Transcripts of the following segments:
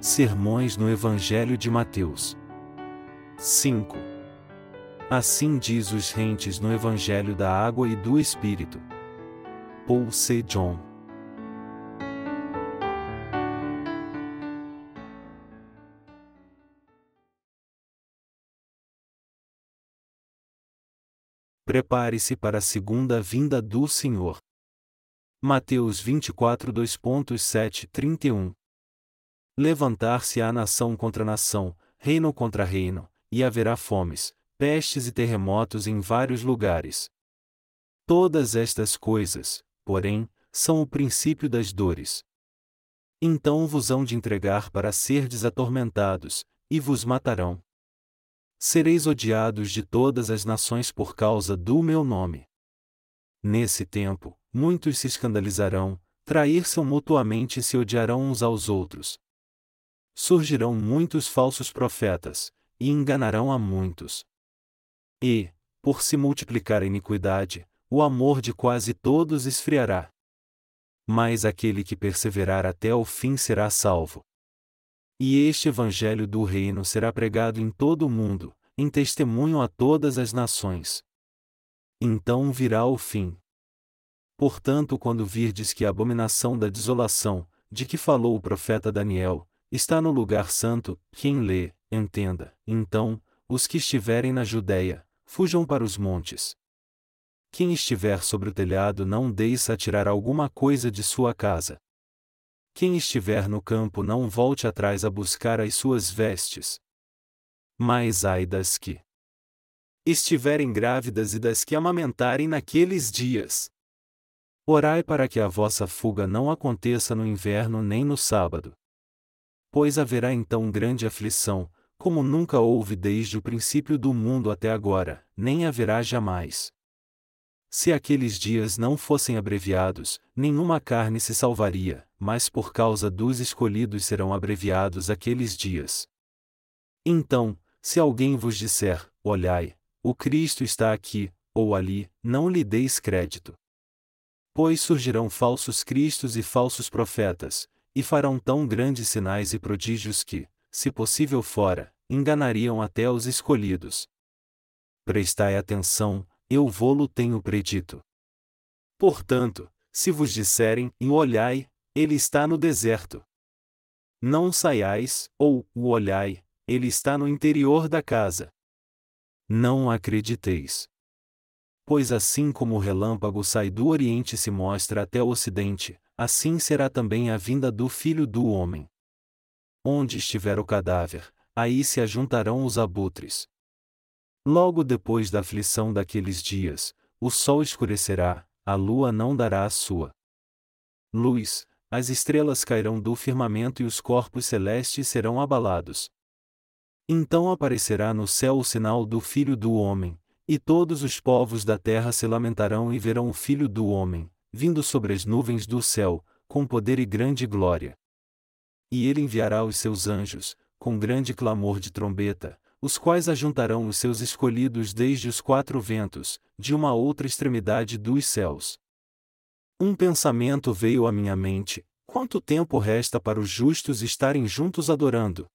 Sermões no Evangelho de Mateus. 5. Assim diz os rentes no Evangelho da Água e do Espírito. Paul C. John. Prepare-se para a segunda vinda do Senhor. Mateus 24 2.7 31 Levantar-se-á nação contra nação, reino contra reino, e haverá fomes, pestes e terremotos em vários lugares. Todas estas coisas, porém, são o princípio das dores. Então vos hão de entregar para serdes atormentados, e vos matarão. Sereis odiados de todas as nações por causa do meu nome. Nesse tempo, muitos se escandalizarão, trair-se mutuamente e se odiarão uns aos outros surgirão muitos falsos profetas, e enganarão a muitos. E, por se multiplicar a iniquidade, o amor de quase todos esfriará. Mas aquele que perseverar até o fim será salvo. E este Evangelho do Reino será pregado em todo o mundo, em testemunho a todas as nações. Então virá o fim. Portanto, quando virdes que a abominação da desolação, de que falou o profeta Daniel, está no lugar santo, quem lê, entenda. Então, os que estiverem na Judéia, fujam para os montes. Quem estiver sobre o telhado não deixe tirar alguma coisa de sua casa. Quem estiver no campo não volte atrás a buscar as suas vestes. Mas ai das que estiverem grávidas e das que amamentarem naqueles dias. Orai para que a vossa fuga não aconteça no inverno nem no sábado pois haverá então grande aflição, como nunca houve desde o princípio do mundo até agora, nem haverá jamais. Se aqueles dias não fossem abreviados, nenhuma carne se salvaria, mas por causa dos escolhidos serão abreviados aqueles dias. Então, se alguém vos disser, olhai, o Cristo está aqui, ou ali, não lhe deis crédito. Pois surgirão falsos cristos e falsos profetas, e farão tão grandes sinais e prodígios que, se possível fora, enganariam até os escolhidos. Prestai atenção, eu vô-lo tenho predito. Portanto, se vos disserem, e olhai, ele está no deserto. Não saiais, ou, o olhai, ele está no interior da casa. Não acrediteis. Pois assim como o relâmpago sai do Oriente e se mostra até o Ocidente, assim será também a vinda do Filho do Homem. Onde estiver o cadáver, aí se ajuntarão os abutres. Logo depois da aflição daqueles dias, o sol escurecerá, a lua não dará a sua luz, as estrelas cairão do firmamento e os corpos celestes serão abalados. Então aparecerá no céu o sinal do Filho do Homem, e todos os povos da terra se lamentarão e verão o Filho do Homem, vindo sobre as nuvens do céu, com poder e grande glória. E ele enviará os seus anjos, com grande clamor de trombeta, os quais ajuntarão os seus escolhidos desde os quatro ventos, de uma outra extremidade dos céus. Um pensamento veio à minha mente: quanto tempo resta para os justos estarem juntos adorando?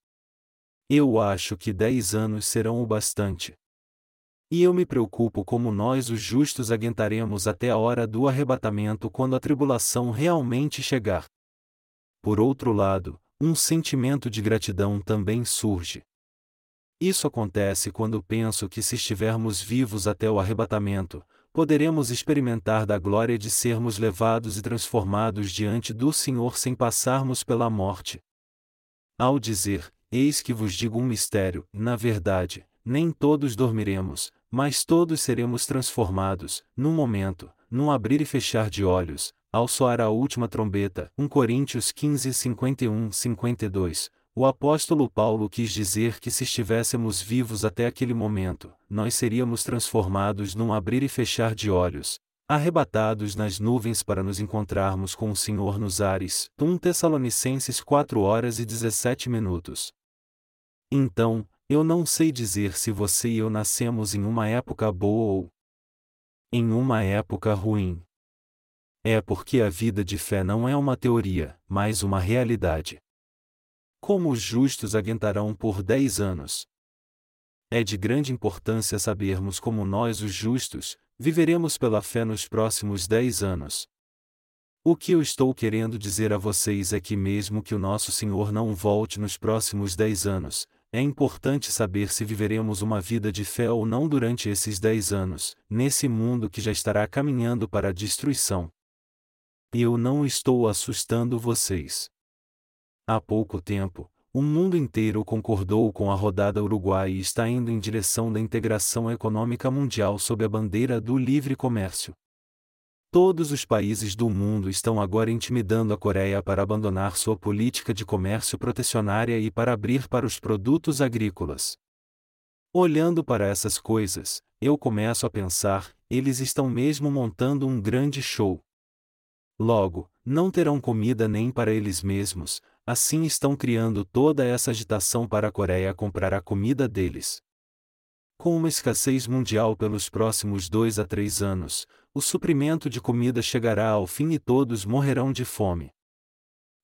Eu acho que dez anos serão o bastante. E eu me preocupo como nós, os justos, aguentaremos até a hora do arrebatamento quando a tribulação realmente chegar. Por outro lado, um sentimento de gratidão também surge. Isso acontece quando penso que se estivermos vivos até o arrebatamento, poderemos experimentar da glória de sermos levados e transformados diante do Senhor sem passarmos pela morte. Ao dizer, Eis que vos digo um mistério, na verdade, nem todos dormiremos, mas todos seremos transformados, num momento, num abrir e fechar de olhos, ao soar a última trombeta. 1 Coríntios 15, 51, 52. O apóstolo Paulo quis dizer que se estivéssemos vivos até aquele momento, nós seríamos transformados num abrir e fechar de olhos, arrebatados nas nuvens para nos encontrarmos com o Senhor nos ares. 1 Tessalonicenses 4 horas e 17 minutos. Então, eu não sei dizer se você e eu nascemos em uma época boa ou em uma época ruim. É porque a vida de fé não é uma teoria, mas uma realidade. como os justos aguentarão por dez anos. É de grande importância sabermos como nós, os justos, viveremos pela fé nos próximos dez anos. O que eu estou querendo dizer a vocês é que, mesmo que o nosso Senhor não volte nos próximos dez anos, é importante saber se viveremos uma vida de fé ou não durante esses dez anos, nesse mundo que já estará caminhando para a destruição. Eu não estou assustando vocês. Há pouco tempo, o mundo inteiro concordou com a rodada Uruguai e está indo em direção da integração econômica mundial sob a bandeira do livre comércio. Todos os países do mundo estão agora intimidando a Coreia para abandonar sua política de comércio protecionária e para abrir para os produtos agrícolas. Olhando para essas coisas, eu começo a pensar: eles estão mesmo montando um grande show. Logo, não terão comida nem para eles mesmos, assim estão criando toda essa agitação para a Coreia comprar a comida deles. Com uma escassez mundial pelos próximos dois a três anos, o suprimento de comida chegará ao fim e todos morrerão de fome.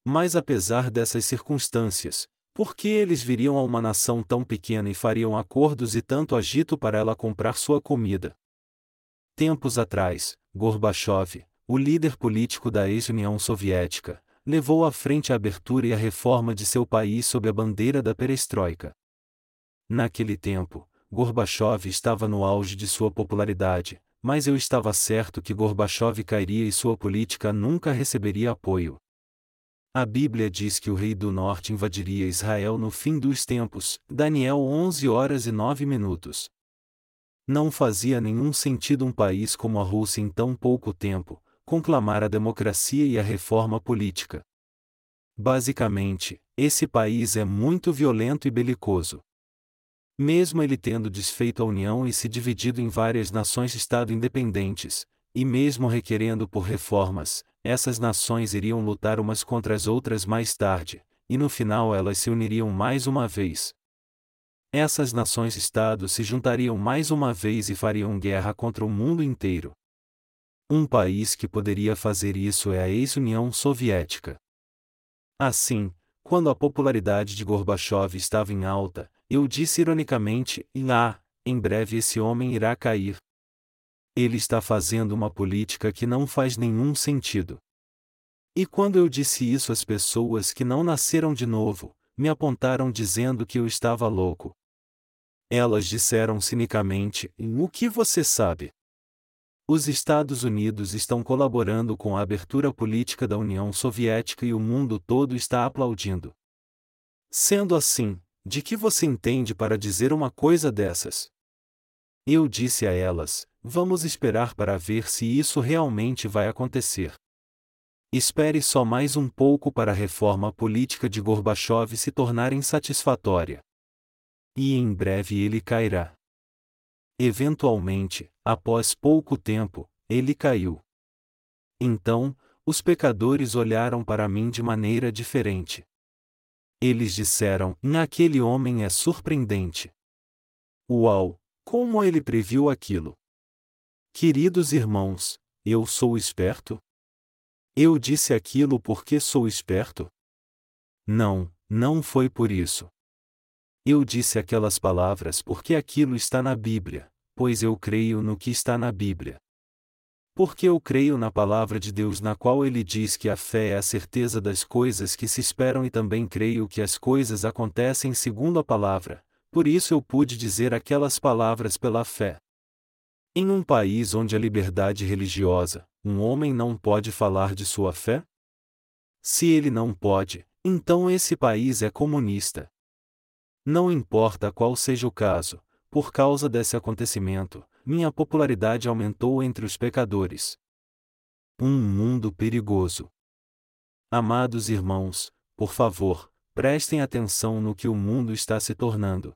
Mas apesar dessas circunstâncias, por que eles viriam a uma nação tão pequena e fariam acordos e tanto agito para ela comprar sua comida? Tempos atrás, Gorbachev, o líder político da ex-União Soviética, levou à frente a abertura e a reforma de seu país sob a bandeira da perestroika. Naquele tempo, Gorbachev estava no auge de sua popularidade, mas eu estava certo que Gorbachev cairia e sua política nunca receberia apoio. A Bíblia diz que o rei do norte invadiria Israel no fim dos tempos, Daniel 11 horas e 9 minutos. Não fazia nenhum sentido um país como a Rússia em tão pouco tempo, conclamar a democracia e a reforma política. Basicamente, esse país é muito violento e belicoso. Mesmo ele tendo desfeito a União e se dividido em várias nações-estado independentes, e mesmo requerendo por reformas, essas nações iriam lutar umas contra as outras mais tarde, e no final elas se uniriam mais uma vez. Essas nações-estados se juntariam mais uma vez e fariam guerra contra o mundo inteiro. Um país que poderia fazer isso é a ex-União Soviética. Assim, quando a popularidade de Gorbachev estava em alta, eu disse ironicamente: Ah, em breve esse homem irá cair. Ele está fazendo uma política que não faz nenhum sentido. E quando eu disse isso às pessoas que não nasceram de novo, me apontaram dizendo que eu estava louco. Elas disseram cinicamente: O que você sabe? Os Estados Unidos estão colaborando com a abertura política da União Soviética e o mundo todo está aplaudindo. Sendo assim, de que você entende para dizer uma coisa dessas? Eu disse a elas: vamos esperar para ver se isso realmente vai acontecer. Espere só mais um pouco para a reforma política de Gorbachev se tornar insatisfatória. E em breve ele cairá. Eventualmente, após pouco tempo, ele caiu. Então, os pecadores olharam para mim de maneira diferente. Eles disseram: Aquele homem é surpreendente. Uau! Como ele previu aquilo? Queridos irmãos, eu sou esperto? Eu disse aquilo porque sou esperto? Não, não foi por isso. Eu disse aquelas palavras porque aquilo está na Bíblia, pois eu creio no que está na Bíblia. Porque eu creio na palavra de Deus na qual ele diz que a fé é a certeza das coisas que se esperam e também creio que as coisas acontecem segundo a palavra, por isso eu pude dizer aquelas palavras pela fé. Em um país onde a liberdade religiosa, um homem não pode falar de sua fé? Se ele não pode, então esse país é comunista. Não importa qual seja o caso, por causa desse acontecimento, minha popularidade aumentou entre os pecadores. Um mundo perigoso. Amados irmãos, por favor, prestem atenção no que o mundo está se tornando.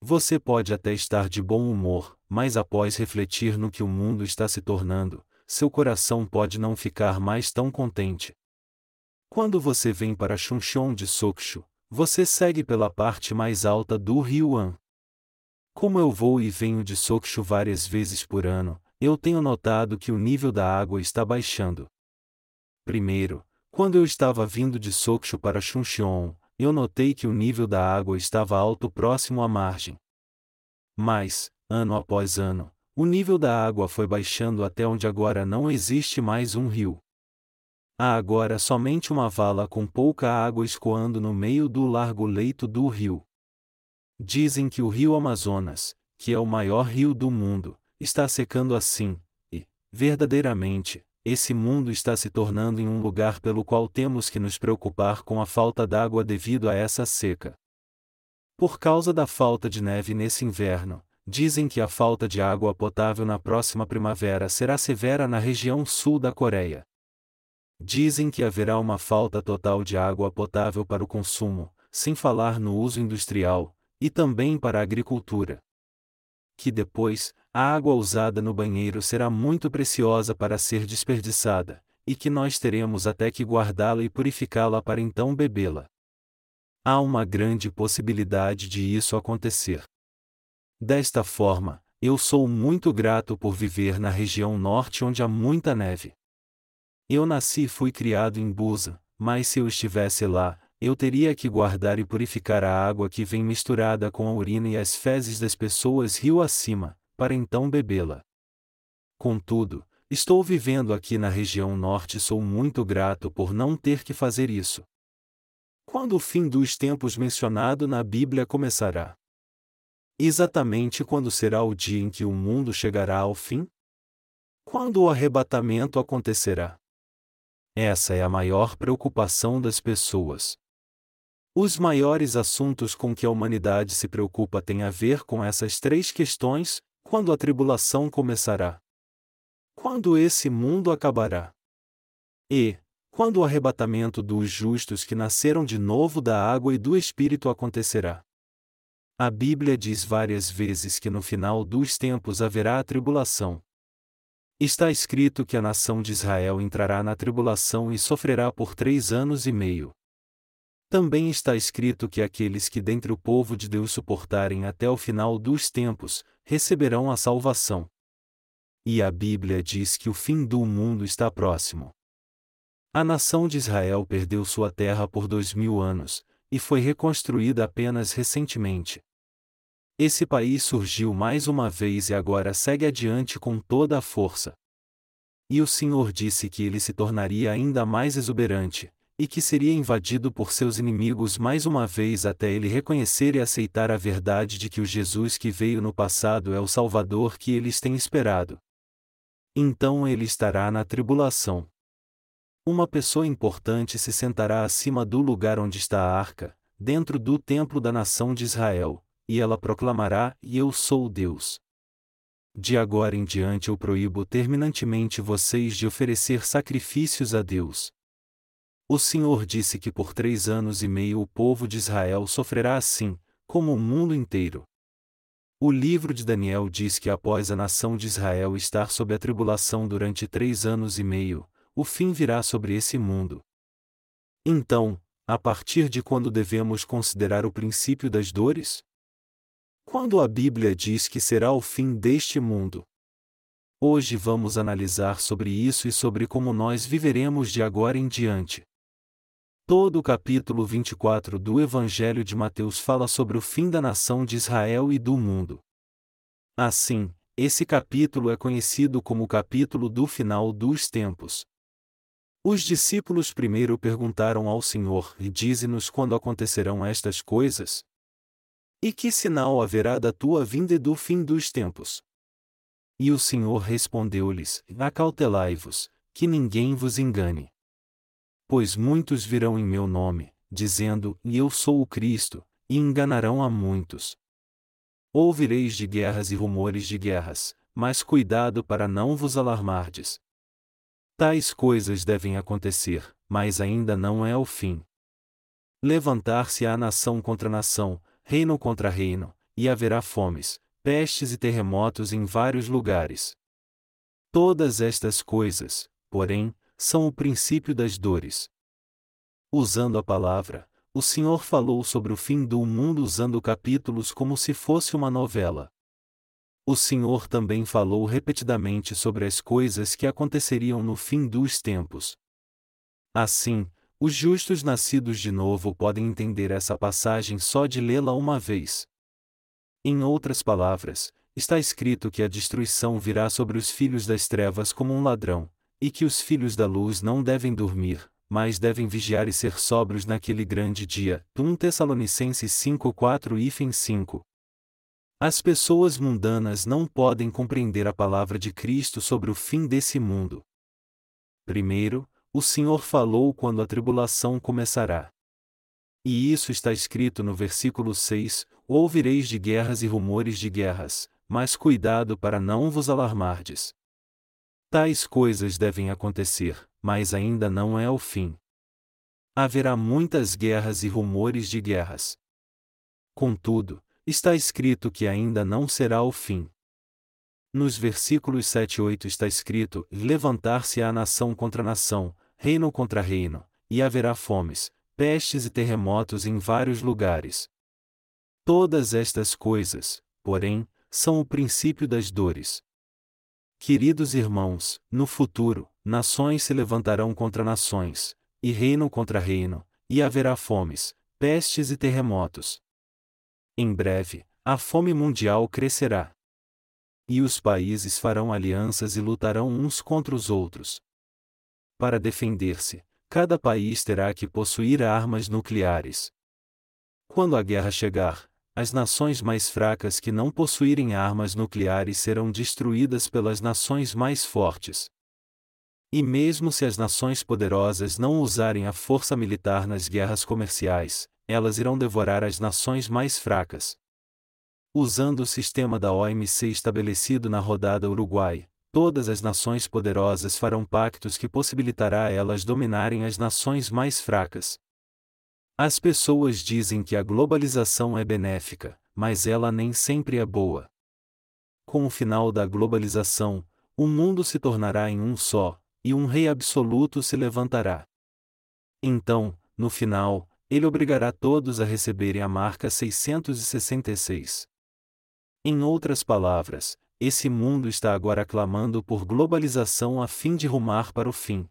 Você pode até estar de bom humor, mas após refletir no que o mundo está se tornando, seu coração pode não ficar mais tão contente. Quando você vem para Chuncheon de Sokshu, você segue pela parte mais alta do Rio An. Como eu vou e venho de Sokshu várias vezes por ano, eu tenho notado que o nível da água está baixando. Primeiro, quando eu estava vindo de Sokshu para Chuncheon, eu notei que o nível da água estava alto próximo à margem. Mas, ano após ano, o nível da água foi baixando até onde agora não existe mais um rio. Há agora somente uma vala com pouca água escoando no meio do largo leito do rio. Dizem que o rio Amazonas, que é o maior rio do mundo, está secando assim, e, verdadeiramente, esse mundo está se tornando em um lugar pelo qual temos que nos preocupar com a falta d'água devido a essa seca. Por causa da falta de neve nesse inverno, dizem que a falta de água potável na próxima primavera será severa na região sul da Coreia. Dizem que haverá uma falta total de água potável para o consumo, sem falar no uso industrial, e também para a agricultura. Que depois, a água usada no banheiro será muito preciosa para ser desperdiçada, e que nós teremos até que guardá-la e purificá-la para então bebê-la. Há uma grande possibilidade de isso acontecer. Desta forma, eu sou muito grato por viver na região norte onde há muita neve. Eu nasci e fui criado em Busa, mas se eu estivesse lá, eu teria que guardar e purificar a água que vem misturada com a urina e as fezes das pessoas rio acima, para então bebê-la. Contudo, estou vivendo aqui na região norte e sou muito grato por não ter que fazer isso. Quando o fim dos tempos mencionado na Bíblia começará? Exatamente quando será o dia em que o mundo chegará ao fim? Quando o arrebatamento acontecerá? Essa é a maior preocupação das pessoas. Os maiores assuntos com que a humanidade se preocupa têm a ver com essas três questões: quando a tribulação começará? Quando esse mundo acabará? E, quando o arrebatamento dos justos que nasceram de novo da água e do Espírito acontecerá. A Bíblia diz várias vezes que no final dos tempos haverá a tribulação. Está escrito que a nação de Israel entrará na tribulação e sofrerá por três anos e meio. Também está escrito que aqueles que dentre o povo de Deus suportarem até o final dos tempos, receberão a salvação. E a Bíblia diz que o fim do mundo está próximo. A nação de Israel perdeu sua terra por dois mil anos, e foi reconstruída apenas recentemente. Esse país surgiu mais uma vez e agora segue adiante com toda a força. E o Senhor disse que ele se tornaria ainda mais exuberante, e que seria invadido por seus inimigos mais uma vez até ele reconhecer e aceitar a verdade de que o Jesus que veio no passado é o Salvador que eles têm esperado. Então ele estará na tribulação. Uma pessoa importante se sentará acima do lugar onde está a arca, dentro do templo da nação de Israel, e ela proclamará: E eu sou Deus. De agora em diante eu proíbo terminantemente vocês de oferecer sacrifícios a Deus. O Senhor disse que por três anos e meio o povo de Israel sofrerá assim, como o mundo inteiro. O livro de Daniel diz que após a nação de Israel estar sob a tribulação durante três anos e meio, o fim virá sobre esse mundo. Então, a partir de quando devemos considerar o princípio das dores? Quando a Bíblia diz que será o fim deste mundo. Hoje vamos analisar sobre isso e sobre como nós viveremos de agora em diante. Todo o capítulo 24 do Evangelho de Mateus fala sobre o fim da nação de Israel e do mundo. Assim, esse capítulo é conhecido como o capítulo do final dos tempos. Os discípulos primeiro perguntaram ao Senhor: E dize-nos quando acontecerão estas coisas? E que sinal haverá da tua vinda e do fim dos tempos? E o Senhor respondeu-lhes: Acautelai-vos, que ninguém vos engane. Pois muitos virão em meu nome, dizendo: E eu sou o Cristo, e enganarão a muitos. Ouvireis de guerras e rumores de guerras, mas cuidado para não vos alarmardes, Tais coisas devem acontecer, mas ainda não é o fim. Levantar-se-á nação contra nação, reino contra reino, e haverá fomes, pestes e terremotos em vários lugares. Todas estas coisas, porém, são o princípio das dores. Usando a palavra, o Senhor falou sobre o fim do mundo usando capítulos como se fosse uma novela. O Senhor também falou repetidamente sobre as coisas que aconteceriam no fim dos tempos. Assim, Os justos nascidos de novo podem entender essa passagem só de lê-la uma vez. Em outras palavras, está escrito que a destruição virá sobre os filhos das trevas como um ladrão, e que os filhos da luz não devem dormir, mas devem vigiar e ser sóbrios naquele grande dia. 1 Tessalonicenses 5:4 e 5. As pessoas mundanas não podem compreender a palavra de Cristo sobre o fim desse mundo. Primeiro, o Senhor falou quando a tribulação começará. E isso está escrito no versículo 6: Ouvireis de guerras e rumores de guerras, mas cuidado para não vos alarmardes. Tais coisas devem acontecer, mas ainda não é o fim. Haverá muitas guerras e rumores de guerras. Contudo, está escrito que ainda não será o fim. Nos versículos 7 e 8 está escrito: Levantar-se-á nação contra nação, reino contra reino, e haverá fomes, pestes e terremotos em vários lugares. Todas estas coisas, porém, são o princípio das dores. Queridos irmãos, no futuro, nações se levantarão contra nações, e reino contra reino, e haverá fomes, pestes e terremotos. Em breve, a fome mundial crescerá. E os países farão alianças e lutarão uns contra os outros. Para defender-se, cada país terá que possuir armas nucleares. Quando a guerra chegar, as nações mais fracas que não possuírem armas nucleares serão destruídas pelas nações mais fortes. E mesmo se as nações poderosas não usarem a força militar nas guerras comerciais, elas irão devorar as nações mais fracas. Usando o sistema da OMC estabelecido na rodada Uruguai, todas as nações poderosas farão pactos que possibilitará a elas dominarem as nações mais fracas. As pessoas dizem que a globalização é benéfica, mas ela nem sempre é boa. Com o final da globalização, o mundo se tornará em um só, e um rei absoluto se levantará. Então, no final, ele obrigará todos a receberem a marca 666. Em outras palavras, esse mundo está agora clamando por globalização a fim de rumar para o fim.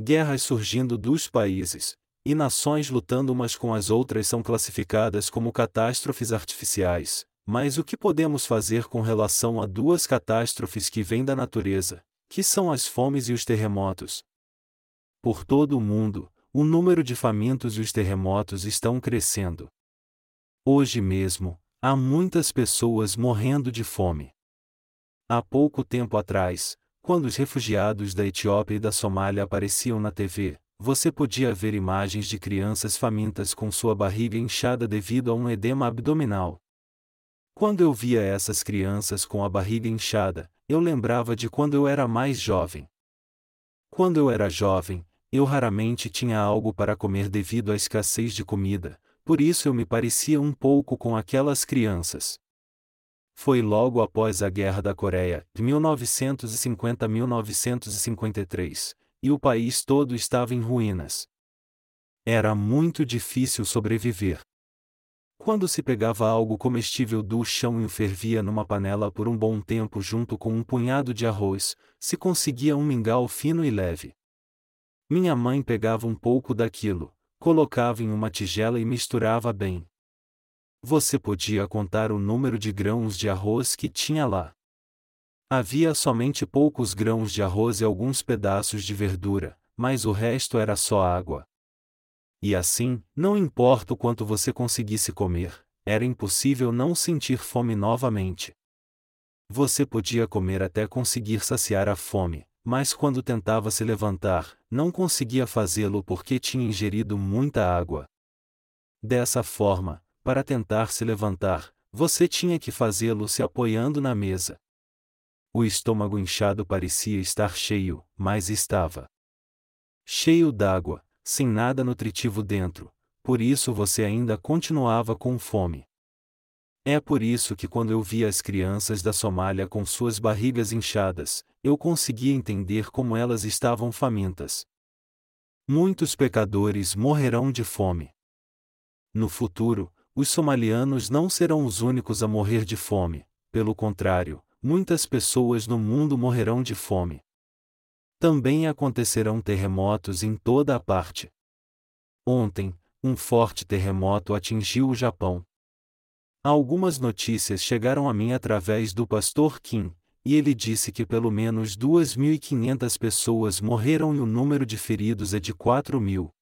Guerras surgindo dos países, e nações lutando umas com as outras são classificadas como catástrofes artificiais, mas o que podemos fazer com relação a duas catástrofes que vêm da natureza, que são as fomes e os terremotos? Por todo o mundo, o número de famintos e os terremotos estão crescendo. Hoje mesmo, há muitas pessoas morrendo de fome. Há pouco tempo atrás, quando os refugiados da Etiópia e da Somália apareciam na TV, você podia ver imagens de crianças famintas com sua barriga inchada devido a um edema abdominal. Quando eu via essas crianças com a barriga inchada, eu lembrava de quando eu era mais jovem. Quando eu era jovem, eu raramente tinha algo para comer devido à escassez de comida, por isso eu me parecia um pouco com aquelas crianças. Foi logo após a Guerra da Coreia, de 1950-1953, e o país todo estava em ruínas. Era muito difícil sobreviver. Quando se pegava algo comestível do chão e o fervia numa panela por um bom tempo junto com um punhado de arroz, se conseguia um mingau fino e leve. Minha mãe pegava um pouco daquilo, colocava em uma tigela e misturava bem. Você podia contar o número de grãos de arroz que tinha lá. Havia somente poucos grãos de arroz e alguns pedaços de verdura, mas o resto era só água. E assim, não importa o quanto você conseguisse comer, era impossível não sentir fome novamente. Você podia comer até conseguir saciar a fome, mas quando tentava se levantar, não conseguia fazê-lo porque tinha ingerido muita água. Dessa forma, para tentar se levantar, você tinha que fazê-lo se apoiando na mesa. O estômago inchado parecia estar cheio, mas estava cheio d'água, sem nada nutritivo dentro, por isso você ainda continuava com fome. É por isso que quando eu via as crianças da Somália com suas barrigas inchadas, eu conseguia entender como elas estavam famintas. Muitos pecadores morrerão de fome. No futuro, os somalianos não serão os únicos a morrer de fome, pelo contrário, muitas pessoas no mundo morrerão de fome. Também acontecerão terremotos em toda a parte. Ontem, um forte terremoto atingiu o Japão. Algumas notícias chegaram a mim através do pastor Kim, e ele disse que pelo menos 2.500 pessoas morreram e o número de feridos é de 4 mil.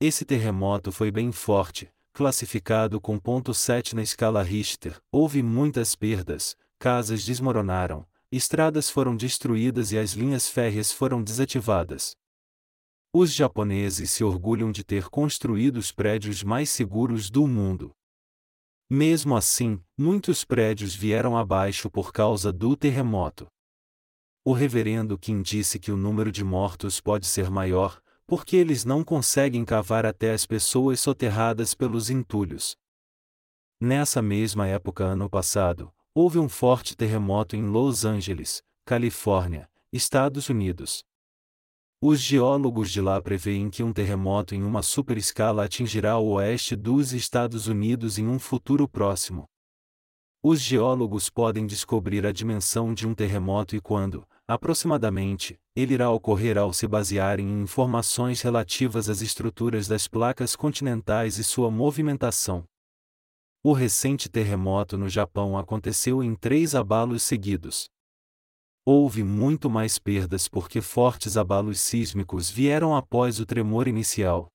Esse terremoto foi bem forte, classificado com ponto .7 na escala Richter. Houve muitas perdas, casas desmoronaram, estradas foram destruídas e as linhas férreas foram desativadas. Os japoneses se orgulham de ter construído os prédios mais seguros do mundo. Mesmo assim, muitos prédios vieram abaixo por causa do terremoto. O reverendo Kim disse que o número de mortos pode ser maior, porque eles não conseguem cavar até as pessoas soterradas pelos entulhos. Nessa mesma época ano passado, houve um forte terremoto em Los Angeles, Califórnia, Estados Unidos. Os geólogos de lá preveem que um terremoto em uma superescala atingirá o oeste dos Estados Unidos em um futuro próximo. Os geólogos podem descobrir a dimensão de um terremoto e quando, aproximadamente, ele irá ocorrer ao se basearem em informações relativas às estruturas das placas continentais e sua movimentação. O recente terremoto no Japão aconteceu em três abalos seguidos. Houve muito mais perdas porque fortes abalos sísmicos vieram após o tremor inicial.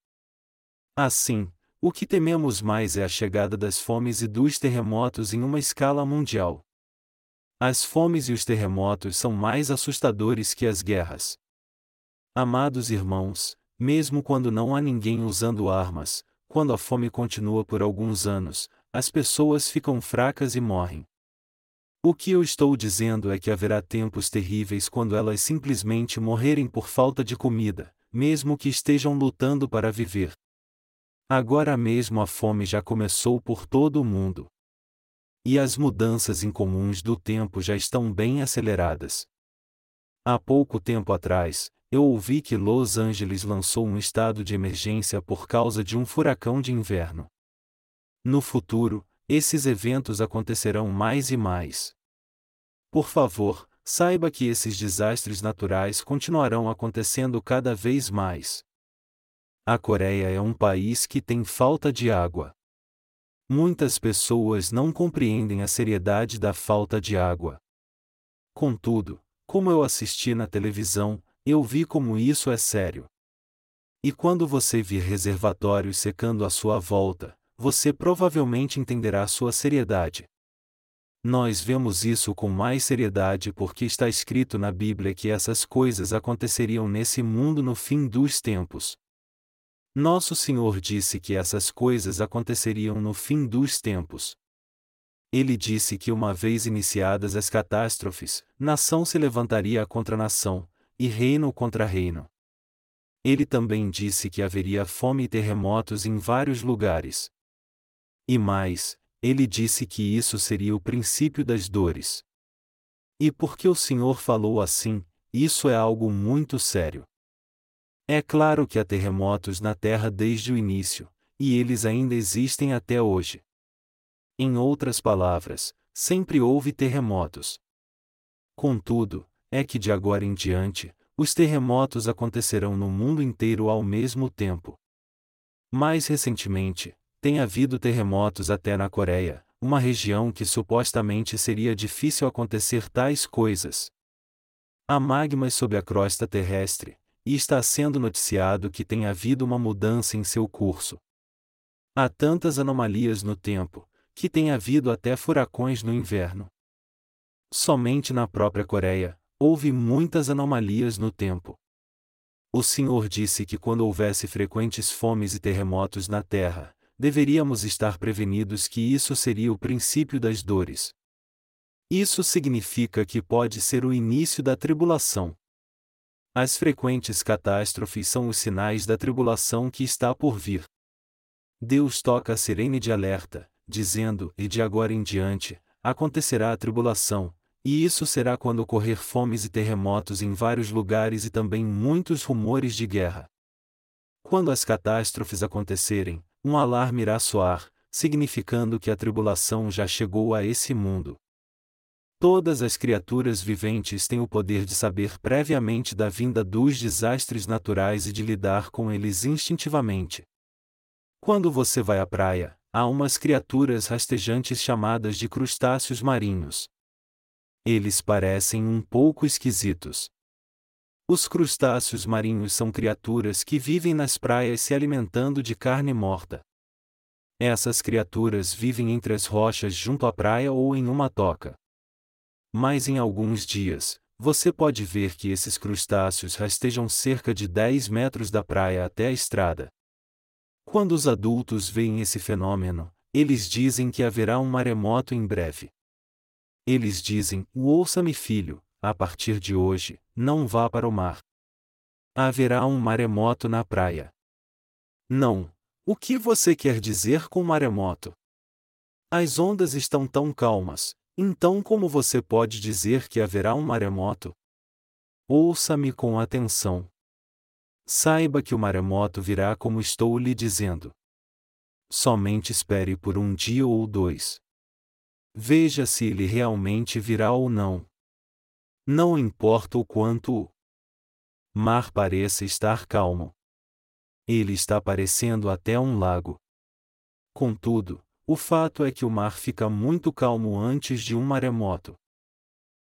Assim, o que tememos mais é a chegada das fomes e dos terremotos em uma escala mundial. As fomes e os terremotos são mais assustadores que as guerras. Amados irmãos, mesmo quando não há ninguém usando armas, quando a fome continua por alguns anos, as pessoas ficam fracas e morrem. O que eu estou dizendo é que haverá tempos terríveis quando elas simplesmente morrerem por falta de comida, mesmo que estejam lutando para viver. Agora mesmo a fome já começou por todo o mundo. E as mudanças incomuns do tempo já estão bem aceleradas. Há pouco tempo atrás, eu ouvi que Los Angeles lançou um estado de emergência por causa de um furacão de inverno. No futuro, esses eventos acontecerão mais e mais. Por favor, saiba que esses desastres naturais continuarão acontecendo cada vez mais. A Coreia é um país que tem falta de água. Muitas pessoas não compreendem a seriedade da falta de água. Contudo, como eu assisti na televisão, eu vi como isso é sério. E quando você vir reservatórios secando à sua volta, você provavelmente entenderá sua seriedade. Nós vemos isso com mais seriedade porque está escrito na Bíblia que essas coisas aconteceriam nesse mundo no fim dos tempos. Nosso Senhor disse que essas coisas aconteceriam no fim dos tempos. Ele disse que uma vez iniciadas as catástrofes, nação se levantaria contra nação, e reino contra reino. Ele também disse que haveria fome e terremotos em vários lugares. E mais, ele disse que isso seria o princípio das dores. E porque o Senhor falou assim, isso é algo muito sério. É claro que há terremotos na Terra desde o início, e eles ainda existem até hoje. Em outras palavras, sempre houve terremotos. Contudo, é que de agora em diante, os terremotos acontecerão no mundo inteiro ao mesmo tempo. Mais recentemente, tem havido terremotos até na Coreia, uma região que supostamente seria difícil acontecer tais coisas. Há magmas sob a crosta terrestre, e está sendo noticiado que tem havido uma mudança em seu curso. Há tantas anomalias no tempo, que tem havido até furacões no inverno. Somente na própria Coreia, houve muitas anomalias no tempo. O Senhor disse que quando houvesse frequentes fomes e terremotos na terra, deveríamos estar prevenidos que isso seria o princípio das dores. Isso significa que pode ser o início da tribulação. As frequentes catástrofes são os sinais da tribulação que está por vir. Deus toca a sirene de alerta, dizendo: E de agora em diante, acontecerá a tribulação, e isso será quando ocorrer fomes e terremotos em vários lugares e também muitos rumores de guerra. Quando as catástrofes acontecerem, um alarme irá soar, significando que a tribulação já chegou a esse mundo. Todas as criaturas viventes têm o poder de saber previamente da vinda dos desastres naturais e de lidar com eles instintivamente. Quando você vai à praia, há umas criaturas rastejantes chamadas de crustáceos marinhos. Eles parecem um pouco esquisitos. Os crustáceos marinhos são criaturas que vivem nas praias se alimentando de carne morta. Essas criaturas vivem entre as rochas junto à praia ou em uma toca. Mas em alguns dias, você pode ver que esses crustáceos rastejam cerca de 10 metros da praia até a estrada. Quando os adultos veem esse fenômeno, eles dizem que haverá um maremoto em breve. Eles dizem: Ouça-me, filho, a partir de hoje, não vá para o mar. Haverá um maremoto na praia. Não. O que você quer dizer com maremoto? As ondas estão tão calmas, então, como você pode dizer que haverá um maremoto? Ouça-me com atenção. Saiba que o maremoto virá como estou lhe dizendo. Somente espere por um dia ou dois. Veja se ele realmente virá ou não. Não importa o quanto o mar pareça estar calmo. Ele está parecendo até um lago. Contudo, o fato é que o mar fica muito calmo antes de um maremoto.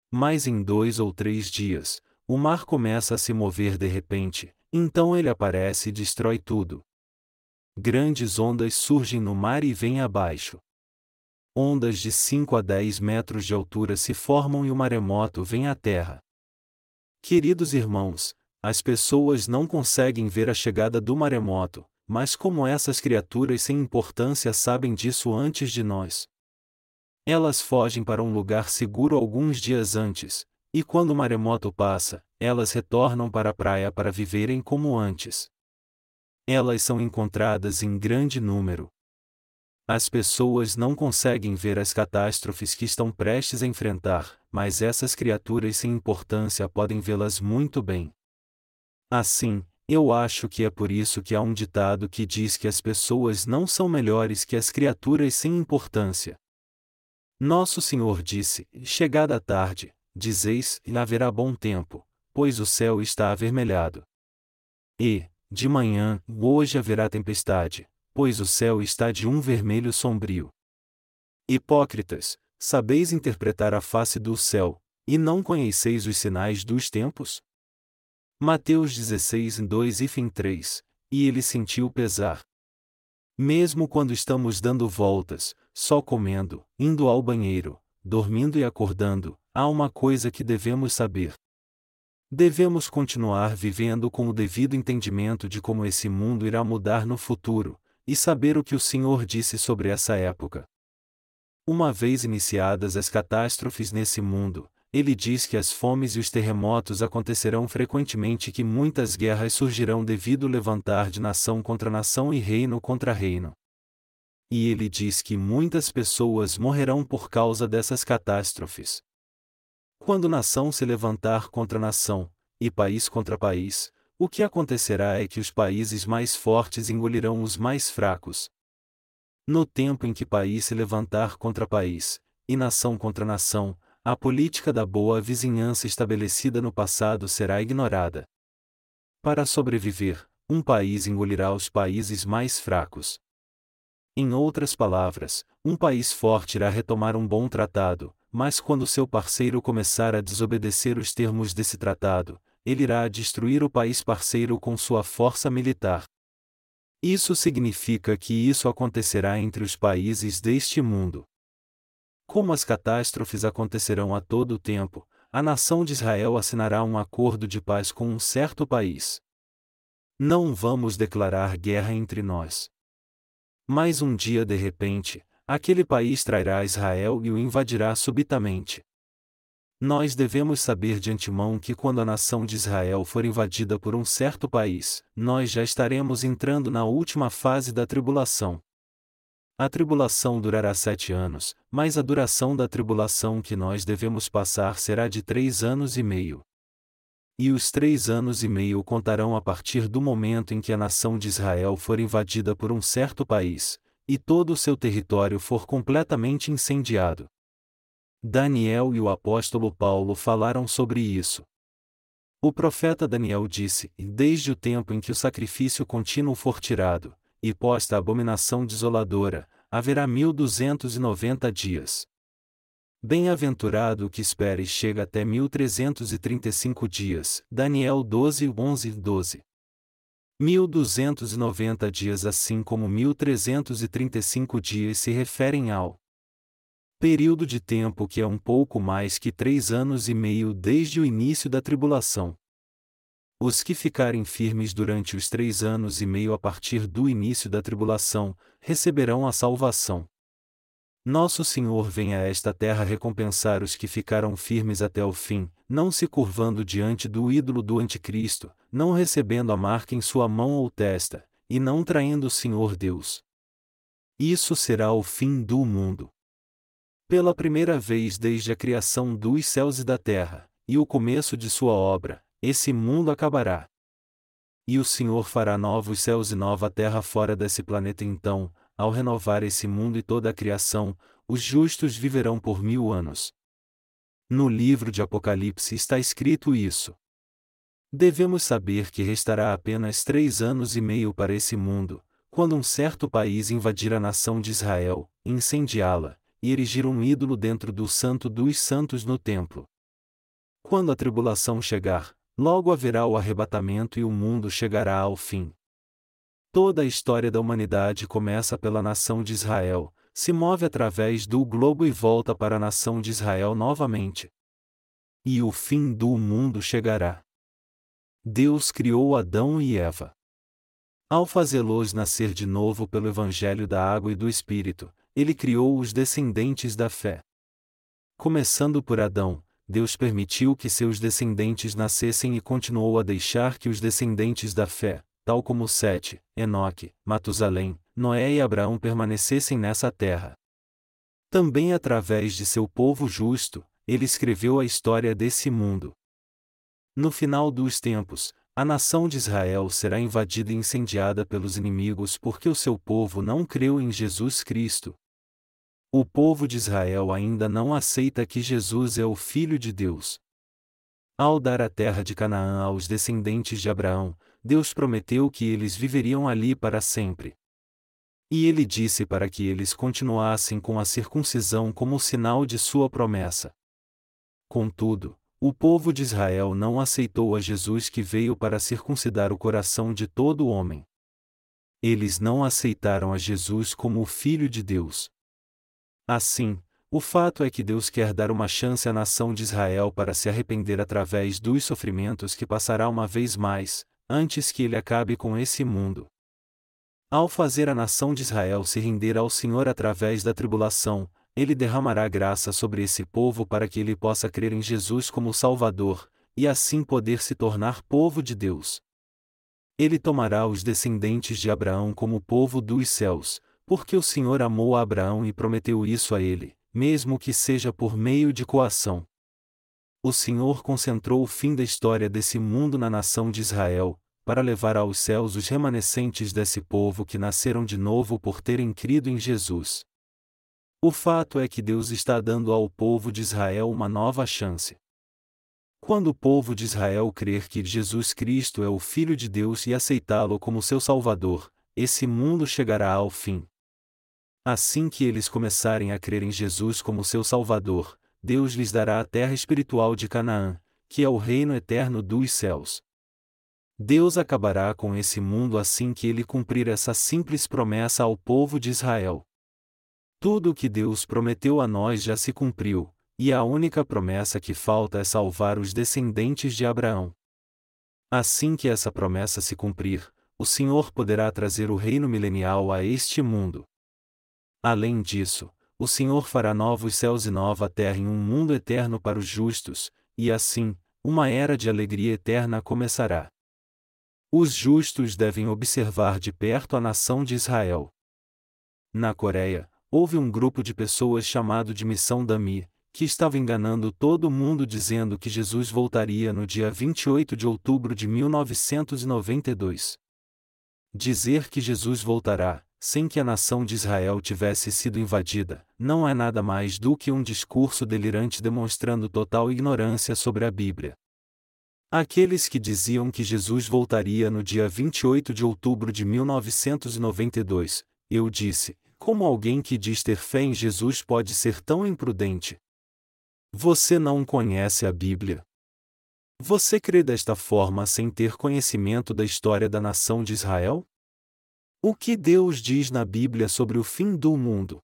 Mas em dois ou três dias, o mar começa a se mover de repente, então ele aparece e destrói tudo. Grandes ondas surgem no mar e vêm abaixo. Ondas de 5 a 10 metros de altura se formam e o maremoto vem à terra. Queridos irmãos, as pessoas não conseguem ver a chegada do maremoto, mas como essas criaturas sem importância sabem disso antes de nós? Elas fogem para um lugar seguro alguns dias antes, e quando o maremoto passa, elas retornam para a praia para viverem como antes. Elas são encontradas em grande número. As pessoas não conseguem ver as catástrofes que estão prestes a enfrentar, mas essas criaturas sem importância podem vê-las muito bem. Assim, eu acho que é por isso que há um ditado que diz que as pessoas não são melhores que as criaturas sem importância. Nosso Senhor disse: Chegada a tarde, dizeis, e haverá bom tempo, pois o céu está avermelhado. E, de manhã, hoje haverá tempestade, pois o céu está de um vermelho sombrio. Hipócritas, sabeis interpretar a face do céu, e não conheceis os sinais dos tempos? Mateus 16 2 e fim 3, e ele sentiu pesar. Mesmo quando estamos dando voltas, só comendo, indo ao banheiro, dormindo e acordando, há uma coisa que devemos saber. Devemos continuar vivendo com o devido entendimento de como esse mundo irá mudar no futuro, e saber o que o Senhor disse sobre essa época. Uma vez iniciadas as catástrofes nesse mundo, ele diz que as fomes e os terremotos acontecerão frequentemente e que muitas guerras surgirão devido ao levantar de nação contra nação e reino contra reino. E ele diz que muitas pessoas morrerão por causa dessas catástrofes. Quando nação se levantar contra nação, e país contra país, o que acontecerá é que os países mais fortes engolirão os mais fracos. No tempo em que país se levantar contra país, e nação contra nação, a política da boa vizinhança estabelecida no passado será ignorada. Para sobreviver, um país engolirá os países mais fracos. Em outras palavras, um país forte irá retomar um bom tratado, mas quando seu parceiro começar a desobedecer os termos desse tratado, ele irá destruir o país parceiro com sua força militar. Isso significa que isso acontecerá entre os países deste mundo. Como as catástrofes acontecerão a todo tempo, a nação de Israel assinará um acordo de paz com um certo país. Não vamos declarar guerra entre nós. Mas um dia de repente, aquele país trairá Israel e o invadirá subitamente. Nós devemos saber de antemão que quando a nação de Israel for invadida por um certo país, nós já estaremos entrando na última fase da tribulação. A tribulação durará sete anos, mas a duração da tribulação que nós devemos passar será de três anos e meio. E os três anos e meio contarão a partir do momento em que a nação de Israel for invadida por um certo país, e todo o seu território for completamente incendiado. Daniel e o apóstolo Paulo falaram sobre isso. O profeta Daniel disse: Desde o tempo em que o sacrifício contínuo for tirado, e posta a abominação desoladora, haverá mil duzentos e noventa dias. Bem-aventurado o que espere e chega até mil trezentos e trinta e cinco dias. Daniel 12, 11 12. 1290 dias assim como 1335 dias se referem ao período de tempo que é um pouco mais que três anos e meio desde o início da tribulação. Os que ficarem firmes durante os três anos e meio a partir do início da tribulação, receberão a salvação. Nosso Senhor vem a esta terra recompensar os que ficaram firmes até o fim, não se curvando diante do ídolo do Anticristo, não recebendo a marca em sua mão ou testa, e não traindo o Senhor Deus. Isso será o fim do mundo. Pela primeira vez desde a criação dos céus e da terra, e o começo de sua obra, esse mundo acabará. E o Senhor fará novos céus e nova terra fora desse planeta então, ao renovar esse mundo e toda a criação, os justos viverão por mil anos. No livro de Apocalipse está escrito isso. Devemos saber que restará apenas três anos e meio para esse mundo, quando um certo país invadir a nação de Israel, incendiá-la, e erigir um ídolo dentro do Santo dos Santos no templo. Quando a tribulação chegar, logo haverá o arrebatamento e o mundo chegará ao fim. Toda a história da humanidade começa pela nação de Israel, se move através do globo e volta para a nação de Israel novamente. E o fim do mundo chegará. Deus criou Adão e Eva. Ao fazê-los nascer de novo pelo Evangelho da Água e do Espírito, ele criou os descendentes da fé. Começando por Adão, Deus permitiu que seus descendentes nascessem e continuou a deixar que os descendentes da fé, tal como Sete, Enoque, Matusalém, Noé e Abraão permanecessem nessa terra. Também através de seu povo justo, ele escreveu a história desse mundo. No final dos tempos, a nação de Israel será invadida e incendiada pelos inimigos porque o seu povo não creu em Jesus Cristo, o povo de Israel ainda não aceita que Jesus é o Filho de Deus. Ao dar a terra de Canaã aos descendentes de Abraão, Deus prometeu que eles viveriam ali para sempre. E ele disse para que eles continuassem com a circuncisão como sinal de sua promessa. Contudo, o povo de Israel não aceitou a Jesus que veio para circuncidar o coração de todo homem. Eles não aceitaram a Jesus como o Filho de Deus. Assim, o fato é que Deus quer dar uma chance à nação de Israel para se arrepender através dos sofrimentos que passará uma vez mais, antes que ele acabe com esse mundo. Ao fazer a nação de Israel se render ao Senhor através da tribulação, ele derramará graça sobre esse povo para que ele possa crer em Jesus como Salvador, e assim poder se tornar povo de Deus. Ele tomará os descendentes de Abraão como povo dos céus, porque o Senhor amou a Abraão e prometeu isso a ele, mesmo que seja por meio de coação. O Senhor concentrou o fim da história desse mundo na nação de Israel, para levar aos céus os remanescentes desse povo que nasceram de novo por terem crido em Jesus. O fato é que Deus está dando ao povo de Israel uma nova chance. Quando o povo de Israel crer que Jesus Cristo é o Filho de Deus e aceitá-lo como seu Salvador, esse mundo chegará ao fim. Assim que eles começarem a crer em Jesus como seu Salvador, Deus lhes dará a terra espiritual de Canaã, que é o reino eterno dos céus. Deus acabará com esse mundo assim que ele cumprir essa simples promessa ao povo de Israel. Tudo o que Deus prometeu a nós já se cumpriu, e a única promessa que falta é salvar os descendentes de Abraão. Assim que essa promessa se cumprir, o Senhor poderá trazer o reino milenial a este mundo. Além disso, o Senhor fará novos céus e nova terra em um mundo eterno para os justos, e assim, uma era de alegria eterna começará. Os justos devem observar de perto a nação de Israel. Na Coreia, houve um grupo de pessoas chamado de Missão Dami, que estava enganando todo mundo dizendo que Jesus voltaria no dia 28 de outubro de 1992. Dizer que Jesus voltará, sem que a nação de Israel tivesse sido invadida, não é nada mais do que um discurso delirante demonstrando total ignorância sobre a Bíblia. Aqueles que diziam que Jesus voltaria no dia 28 de outubro de 1992, eu disse: como alguém que diz ter fé em Jesus pode ser tão imprudente? Você não conhece a Bíblia. Você crê desta forma sem ter conhecimento da história da nação de Israel? O que Deus diz na Bíblia sobre o fim do mundo?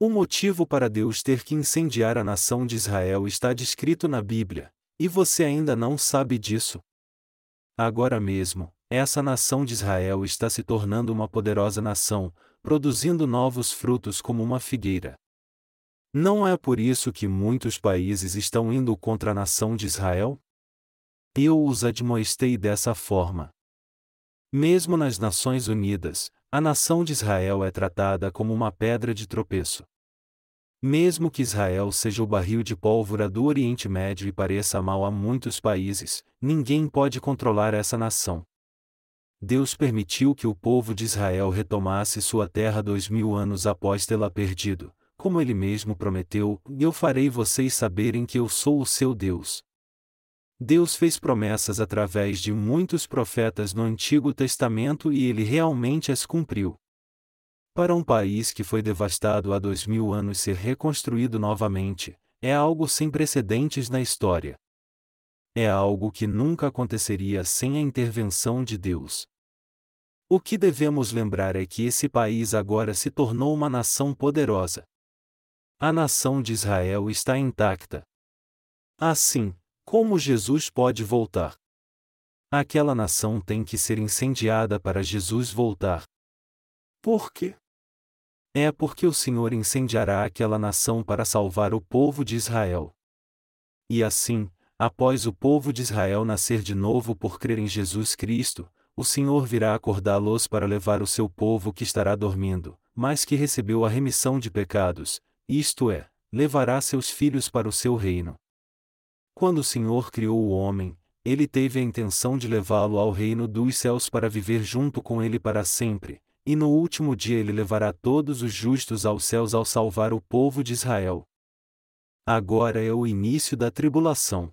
O motivo para Deus ter que incendiar a nação de Israel está descrito na Bíblia, e você ainda não sabe disso. Agora mesmo, essa nação de Israel está se tornando uma poderosa nação, produzindo novos frutos como uma figueira. Não é por isso que muitos países estão indo contra a nação de Israel? Eu os admoestei dessa forma. Mesmo nas Nações Unidas, a nação de Israel é tratada como uma pedra de tropeço. Mesmo que Israel seja o barril de pólvora do Oriente Médio e pareça mal a muitos países, ninguém pode controlar essa nação. Deus permitiu que o povo de Israel retomasse sua terra dois mil anos após tê-la perdido, como ele mesmo prometeu, eu farei vocês saberem que eu sou o seu Deus. Deus fez promessas através de muitos profetas no Antigo Testamento e ele realmente as cumpriu. Para um país que foi devastado há dois mil anos ser reconstruído novamente, é algo sem precedentes na história. É algo que nunca aconteceria sem a intervenção de Deus. O que devemos lembrar é que esse país agora se tornou uma nação poderosa. A nação de Israel está intacta. Assim, como Jesus pode voltar? Aquela nação tem que ser incendiada para Jesus voltar. Por quê? É porque o Senhor incendiará aquela nação para salvar o povo de Israel. E assim, após o povo de Israel nascer de novo por crer em Jesus Cristo, o Senhor virá acordá-los para levar o seu povo que estará dormindo, mas que recebeu a remissão de pecados, isto é, levará seus filhos para o seu reino. Quando o Senhor criou o homem, ele teve a intenção de levá-lo ao reino dos céus para viver junto com ele para sempre, e no último dia ele levará todos os justos aos céus ao salvar o povo de Israel. Agora é o início da tribulação.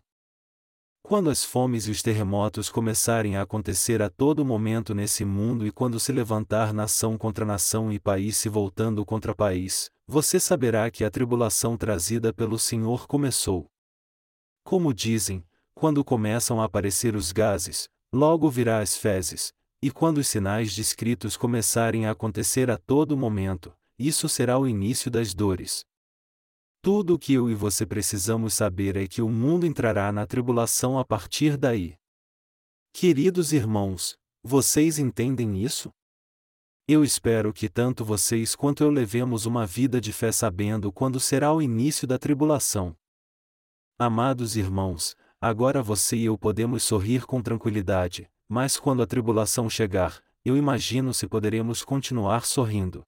Quando as fomes e os terremotos começarem a acontecer a todo momento nesse mundo e quando se levantar nação contra nação e país se voltando contra país, você saberá que a tribulação trazida pelo Senhor começou. Como dizem, quando começam a aparecer os gases, logo virá as fezes, e quando os sinais descritos começarem a acontecer a todo momento, isso será o início das dores. Tudo o que eu e você precisamos saber é que o mundo entrará na tribulação a partir daí. Queridos irmãos, vocês entendem isso? Eu espero que tanto vocês quanto eu levemos uma vida de fé sabendo quando será o início da tribulação. Amados irmãos, agora você e eu podemos sorrir com tranquilidade, mas quando a tribulação chegar, eu imagino se poderemos continuar sorrindo.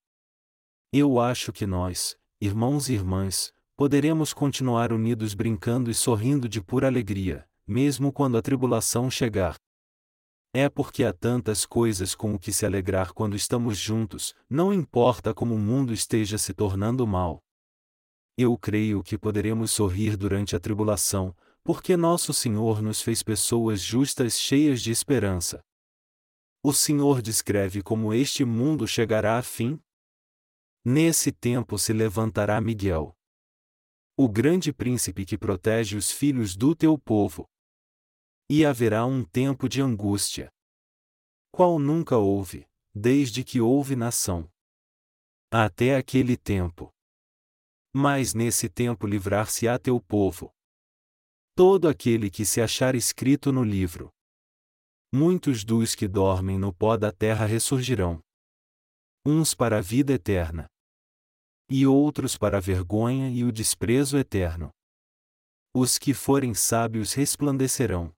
Eu acho que nós, irmãos e irmãs, poderemos continuar unidos brincando e sorrindo de pura alegria, mesmo quando a tribulação chegar. É porque há tantas coisas com o que se alegrar quando estamos juntos, não importa como o mundo esteja se tornando mal. Eu creio que poderemos sorrir durante a tribulação, porque nosso Senhor nos fez pessoas justas cheias de esperança. O Senhor descreve como este mundo chegará a fim. Nesse tempo se levantará Miguel o grande príncipe que protege os filhos do teu povo. E haverá um tempo de angústia. Qual nunca houve, desde que houve nação. Até aquele tempo. Mas nesse tempo livrar-se-á teu povo. Todo aquele que se achar escrito no livro. Muitos dos que dormem no pó da terra ressurgirão. Uns para a vida eterna e outros para a vergonha e o desprezo eterno. Os que forem sábios resplandecerão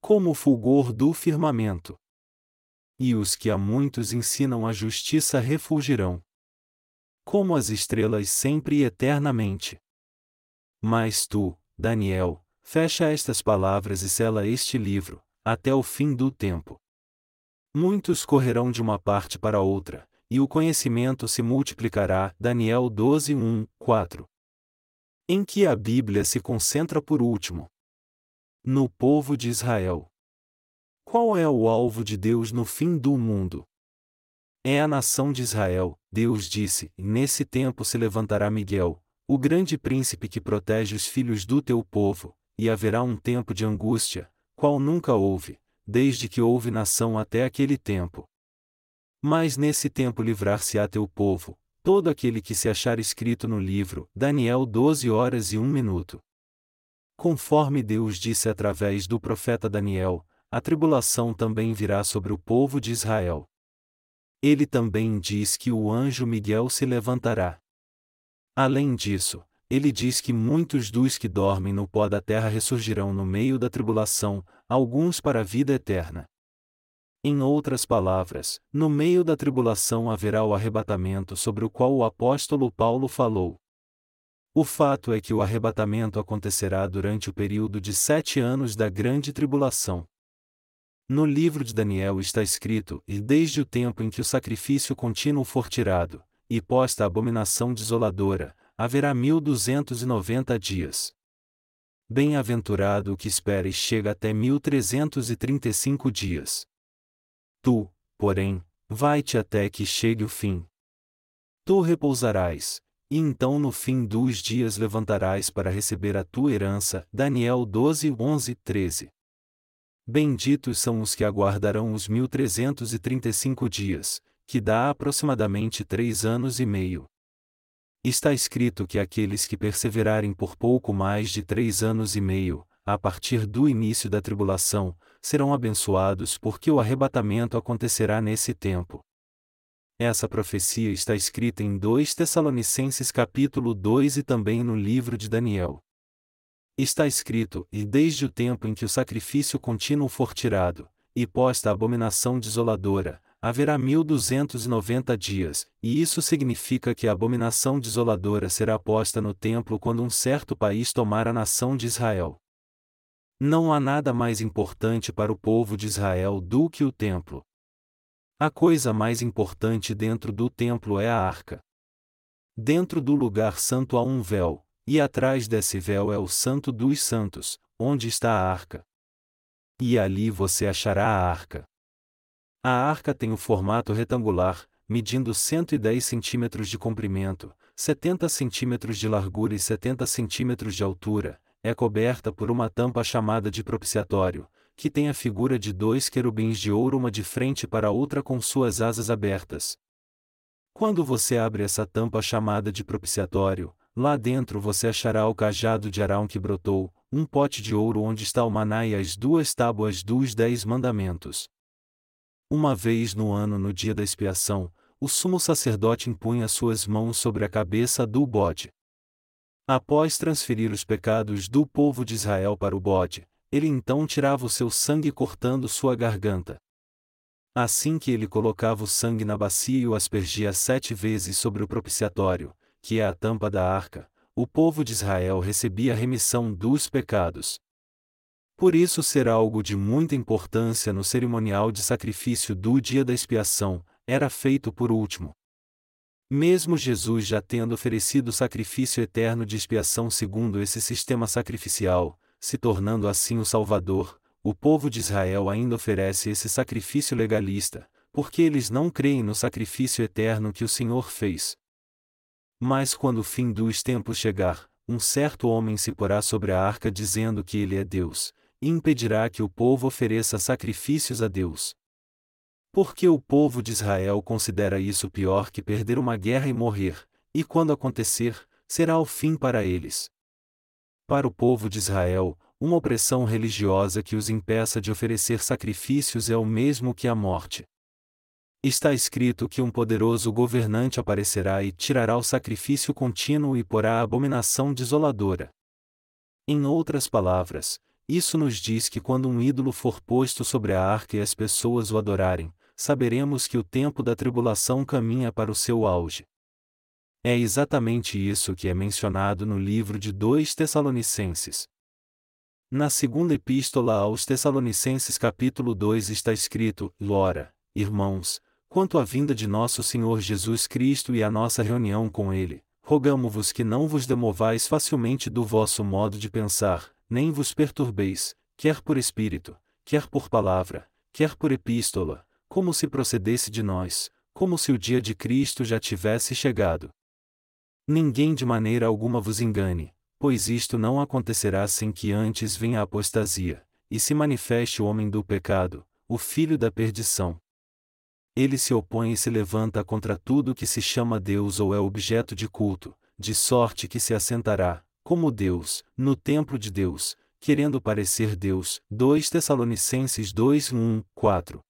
como o fulgor do firmamento. E os que a muitos ensinam a justiça refulgirão como as estrelas sempre e eternamente. Mas tu, Daniel, fecha estas palavras e sela este livro, até o fim do tempo. Muitos correrão de uma parte para outra, e o conhecimento se multiplicará. Daniel 12, 1, 4. Em que a Bíblia se concentra por último? No povo de Israel. Qual é o alvo de Deus no fim do mundo? É a nação de Israel, Deus disse: Nesse tempo se levantará Miguel, o grande príncipe que protege os filhos do teu povo, e haverá um tempo de angústia, qual nunca houve, desde que houve nação até aquele tempo. Mas nesse tempo livrar-se-á teu povo, todo aquele que se achar escrito no livro, Daniel 12 horas e 1 minuto. Conforme Deus disse através do profeta Daniel, a tribulação também virá sobre o povo de Israel. Ele também diz que o anjo Miguel se levantará. Além disso, ele diz que muitos dos que dormem no pó da terra ressurgirão no meio da tribulação, alguns para a vida eterna. Em outras palavras, no meio da tribulação haverá o arrebatamento sobre o qual o apóstolo Paulo falou. O fato é que o arrebatamento acontecerá durante o período de sete anos da grande tribulação. No livro de Daniel está escrito: E desde o tempo em que o sacrifício contínuo for tirado, e posta a abominação desoladora, haverá mil duzentos e noventa dias. Bem-aventurado o que espera e chega até mil trezentos e trinta e cinco dias. Tu, porém, vai-te até que chegue o fim. Tu repousarás, e então no fim dos dias levantarás para receber a tua herança. Daniel 12, 11, 13. Benditos são os que aguardarão os 1335 dias, que dá aproximadamente três anos e meio. Está escrito que aqueles que perseverarem por pouco mais de três anos e meio, a partir do início da tribulação, serão abençoados porque o arrebatamento acontecerá nesse tempo. Essa profecia está escrita em 2 Tessalonicenses capítulo 2 e também no livro de Daniel. Está escrito: E desde o tempo em que o sacrifício contínuo for tirado, e posta a abominação desoladora, haverá mil duzentos e noventa dias, e isso significa que a abominação desoladora será posta no templo quando um certo país tomar a nação de Israel. Não há nada mais importante para o povo de Israel do que o templo. A coisa mais importante dentro do templo é a arca. Dentro do lugar santo há um véu, e atrás desse véu é o Santo dos Santos, onde está a arca. E ali você achará a arca. A arca tem o formato retangular, medindo 110 centímetros de comprimento, 70 centímetros de largura e 70 centímetros de altura, é coberta por uma tampa chamada de propiciatório, que tem a figura de dois querubins de ouro uma de frente para a outra com suas asas abertas. Quando você abre essa tampa chamada de propiciatório, Lá dentro você achará o cajado de Arão que brotou, um pote de ouro onde está o maná e as duas tábuas dos dez mandamentos. Uma vez no ano no dia da expiação, o sumo sacerdote impunha suas mãos sobre a cabeça do bode. Após transferir os pecados do povo de Israel para o bode, ele então tirava o seu sangue cortando sua garganta. Assim que ele colocava o sangue na bacia e o aspergia sete vezes sobre o propiciatório, que é a tampa da arca, o povo de Israel recebia a remissão dos pecados. Por isso ser algo de muita importância no cerimonial de sacrifício do dia da expiação, era feito por último. Mesmo Jesus já tendo oferecido sacrifício eterno de expiação segundo esse sistema sacrificial, se tornando assim o Salvador, o povo de Israel ainda oferece esse sacrifício legalista, porque eles não creem no sacrifício eterno que o Senhor fez. Mas quando o fim dos tempos chegar, um certo homem se porá sobre a arca dizendo que ele é Deus, e impedirá que o povo ofereça sacrifícios a Deus. Porque o povo de Israel considera isso pior que perder uma guerra e morrer, e quando acontecer, será o fim para eles. Para o povo de Israel, uma opressão religiosa que os impeça de oferecer sacrifícios é o mesmo que a morte. Está escrito que um poderoso governante aparecerá e tirará o sacrifício contínuo e porá a abominação desoladora. Em outras palavras, isso nos diz que quando um ídolo for posto sobre a arca e as pessoas o adorarem, saberemos que o tempo da tribulação caminha para o seu auge. É exatamente isso que é mencionado no livro de 2 Tessalonicenses. Na segunda epístola aos Tessalonicenses capítulo 2 está escrito: Lora, irmãos, quanto à vinda de nosso Senhor Jesus Cristo e à nossa reunião com Ele, rogamo-vos que não vos demovais facilmente do vosso modo de pensar, nem vos perturbeis, quer por espírito, quer por palavra, quer por epístola, como se procedesse de nós, como se o dia de Cristo já tivesse chegado. Ninguém de maneira alguma vos engane, pois isto não acontecerá sem que antes venha a apostasia, e se manifeste o homem do pecado, o filho da perdição. Ele se opõe e se levanta contra tudo que se chama Deus ou é objeto de culto, de sorte que se assentará, como Deus, no templo de Deus, querendo parecer Deus. 2 Tessalonicenses 2, 1, 4.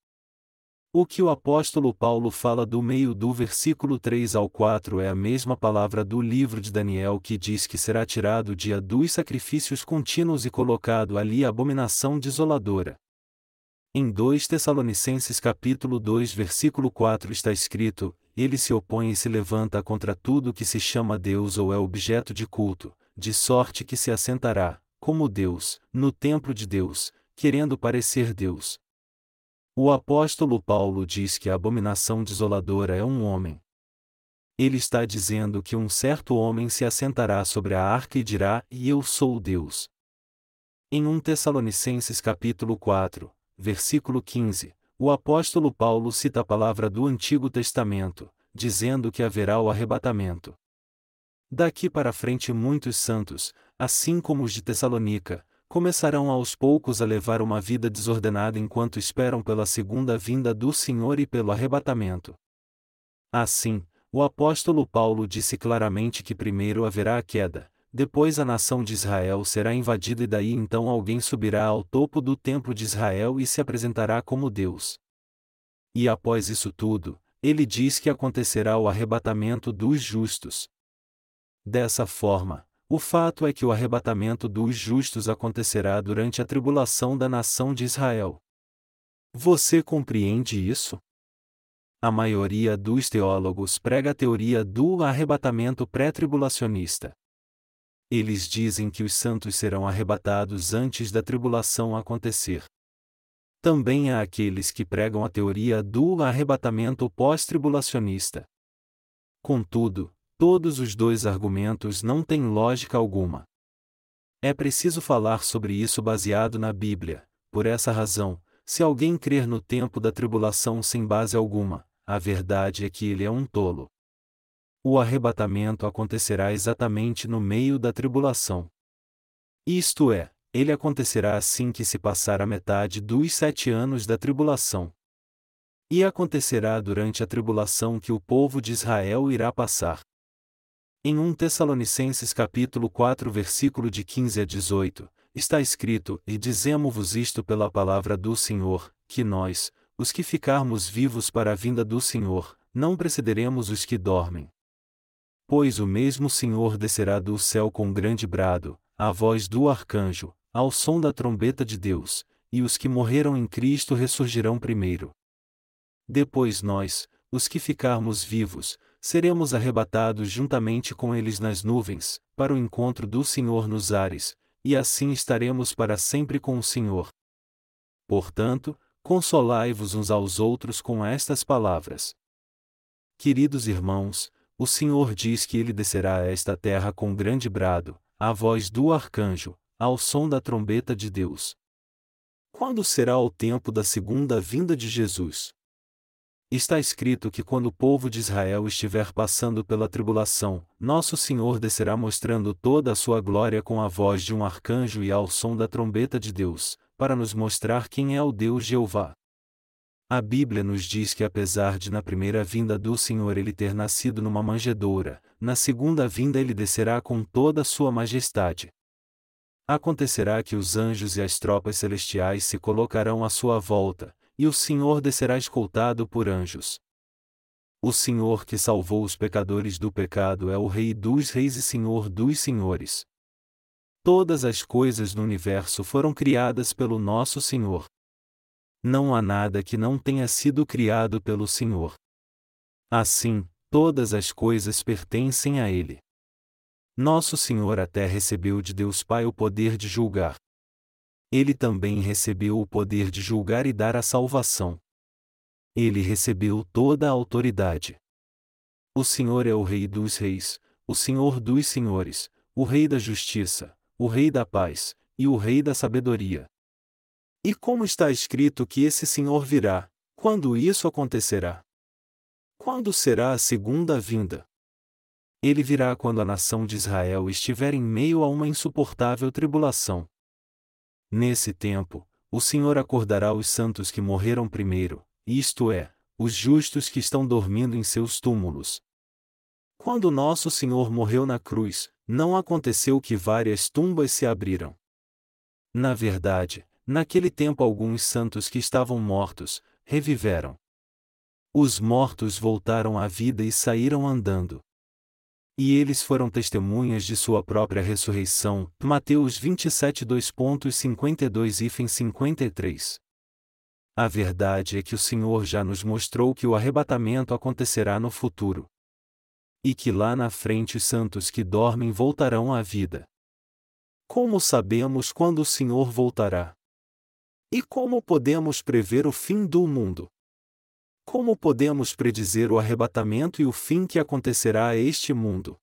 O que o apóstolo Paulo fala do meio do versículo 3 ao 4 é a mesma palavra do livro de Daniel que diz que será tirado o dia dos sacrifícios contínuos e colocado ali a abominação desoladora. Em 2 Tessalonicenses capítulo 2 versículo 4 está escrito: Ele se opõe e se levanta contra tudo que se chama Deus ou é objeto de culto, de sorte que se assentará, como Deus, no templo de Deus, querendo parecer Deus. O apóstolo Paulo diz que a abominação desoladora é um homem. Ele está dizendo que um certo homem se assentará sobre a arca e dirá: E eu sou Deus. Em 1 Tessalonicenses capítulo 4, versículo 15, o apóstolo Paulo cita a palavra do Antigo Testamento, dizendo que haverá o arrebatamento. Daqui para frente muitos santos, assim como os de Tessalônica, começarão aos poucos a levar uma vida desordenada enquanto esperam pela segunda vinda do Senhor e pelo arrebatamento. Assim, o apóstolo Paulo disse claramente que primeiro haverá a queda, depois a nação de Israel será invadida e daí então alguém subirá ao topo do templo de Israel e se apresentará como Deus. E após isso tudo, ele diz que acontecerá o arrebatamento dos justos. Dessa forma, o fato é que o arrebatamento dos justos acontecerá durante a tribulação da nação de Israel. Você compreende isso? A maioria dos teólogos prega a teoria do arrebatamento pré-tribulacionista. Eles dizem que os santos serão arrebatados antes da tribulação acontecer. Também há aqueles que pregam a teoria do arrebatamento pós-tribulacionista. Contudo, Todos os dois argumentos não têm lógica alguma. É preciso falar sobre isso baseado na Bíblia, por essa razão, se alguém crer no tempo da tribulação sem base alguma, a verdade é que ele é um tolo. O arrebatamento acontecerá exatamente no meio da tribulação. Isto é, ele acontecerá assim que se passar a metade dos sete anos da tribulação. E acontecerá durante a tribulação que o povo de Israel irá passar. Em 1 Tessalonicenses capítulo 4 versículo de 15 a 18, está escrito: E dizemos-vos isto pela palavra do Senhor, que nós, os que ficarmos vivos para a vinda do Senhor, não precederemos os que dormem. Pois o mesmo Senhor descerá do céu com grande brado, a voz do arcanjo, ao som da trombeta de Deus, e os que morreram em Cristo ressurgirão primeiro. Depois nós, os que ficarmos vivos, seremos arrebatados juntamente com eles nas nuvens, para o encontro do Senhor nos ares, e assim estaremos para sempre com o Senhor. Portanto, consolai-vos uns aos outros com estas palavras. Queridos irmãos, o Senhor diz que ele descerá a esta terra com grande brado, a voz do arcanjo, ao som da trombeta de Deus. Quando será o tempo da segunda vinda de Jesus? Está escrito que quando o povo de Israel estiver passando pela tribulação, nosso Senhor descerá mostrando toda a sua glória com a voz de um arcanjo e ao som da trombeta de Deus, para nos mostrar quem é o Deus Jeová. A Bíblia nos diz que apesar de na primeira vinda do Senhor ele ter nascido numa manjedoura, na segunda vinda ele descerá com toda a sua majestade. Acontecerá que os anjos e as tropas celestiais se colocarão à sua volta, e o Senhor descerá escoltado por anjos. O Senhor que salvou os pecadores do pecado é o Rei dos Reis e Senhor dos Senhores. Todas as coisas no universo foram criadas pelo nosso Senhor. Não há nada que não tenha sido criado pelo Senhor. Assim, todas as coisas pertencem a Ele. Nosso Senhor até recebeu de Deus Pai o poder de julgar ele também recebeu o poder de julgar e dar a salvação. Ele recebeu toda a autoridade. O Senhor é o Rei dos Reis, o Senhor dos Senhores, o Rei da Justiça, o Rei da Paz, e o Rei da Sabedoria. E como está escrito que esse Senhor virá, quando isso acontecerá? Quando será a segunda vinda? Ele virá quando a nação de Israel estiver em meio a uma insuportável tribulação. Nesse tempo, o Senhor acordará os santos que morreram primeiro, isto é, os justos que estão dormindo em seus túmulos. Quando nosso Senhor morreu na cruz, não aconteceu que várias tumbas se abriram. Na verdade, naquele tempo alguns santos que estavam mortos, reviveram. Os mortos voltaram à vida e saíram andando. E eles foram testemunhas de sua própria ressurreição. Mateus 27 2.52 e 53. A verdade é que o Senhor já nos mostrou que o arrebatamento acontecerá no futuro. E que lá na frente os santos que dormem voltarão à vida. Como sabemos quando o Senhor voltará? E como podemos prever o fim do mundo? Como podemos predizer o arrebatamento e o fim que acontecerá a este mundo?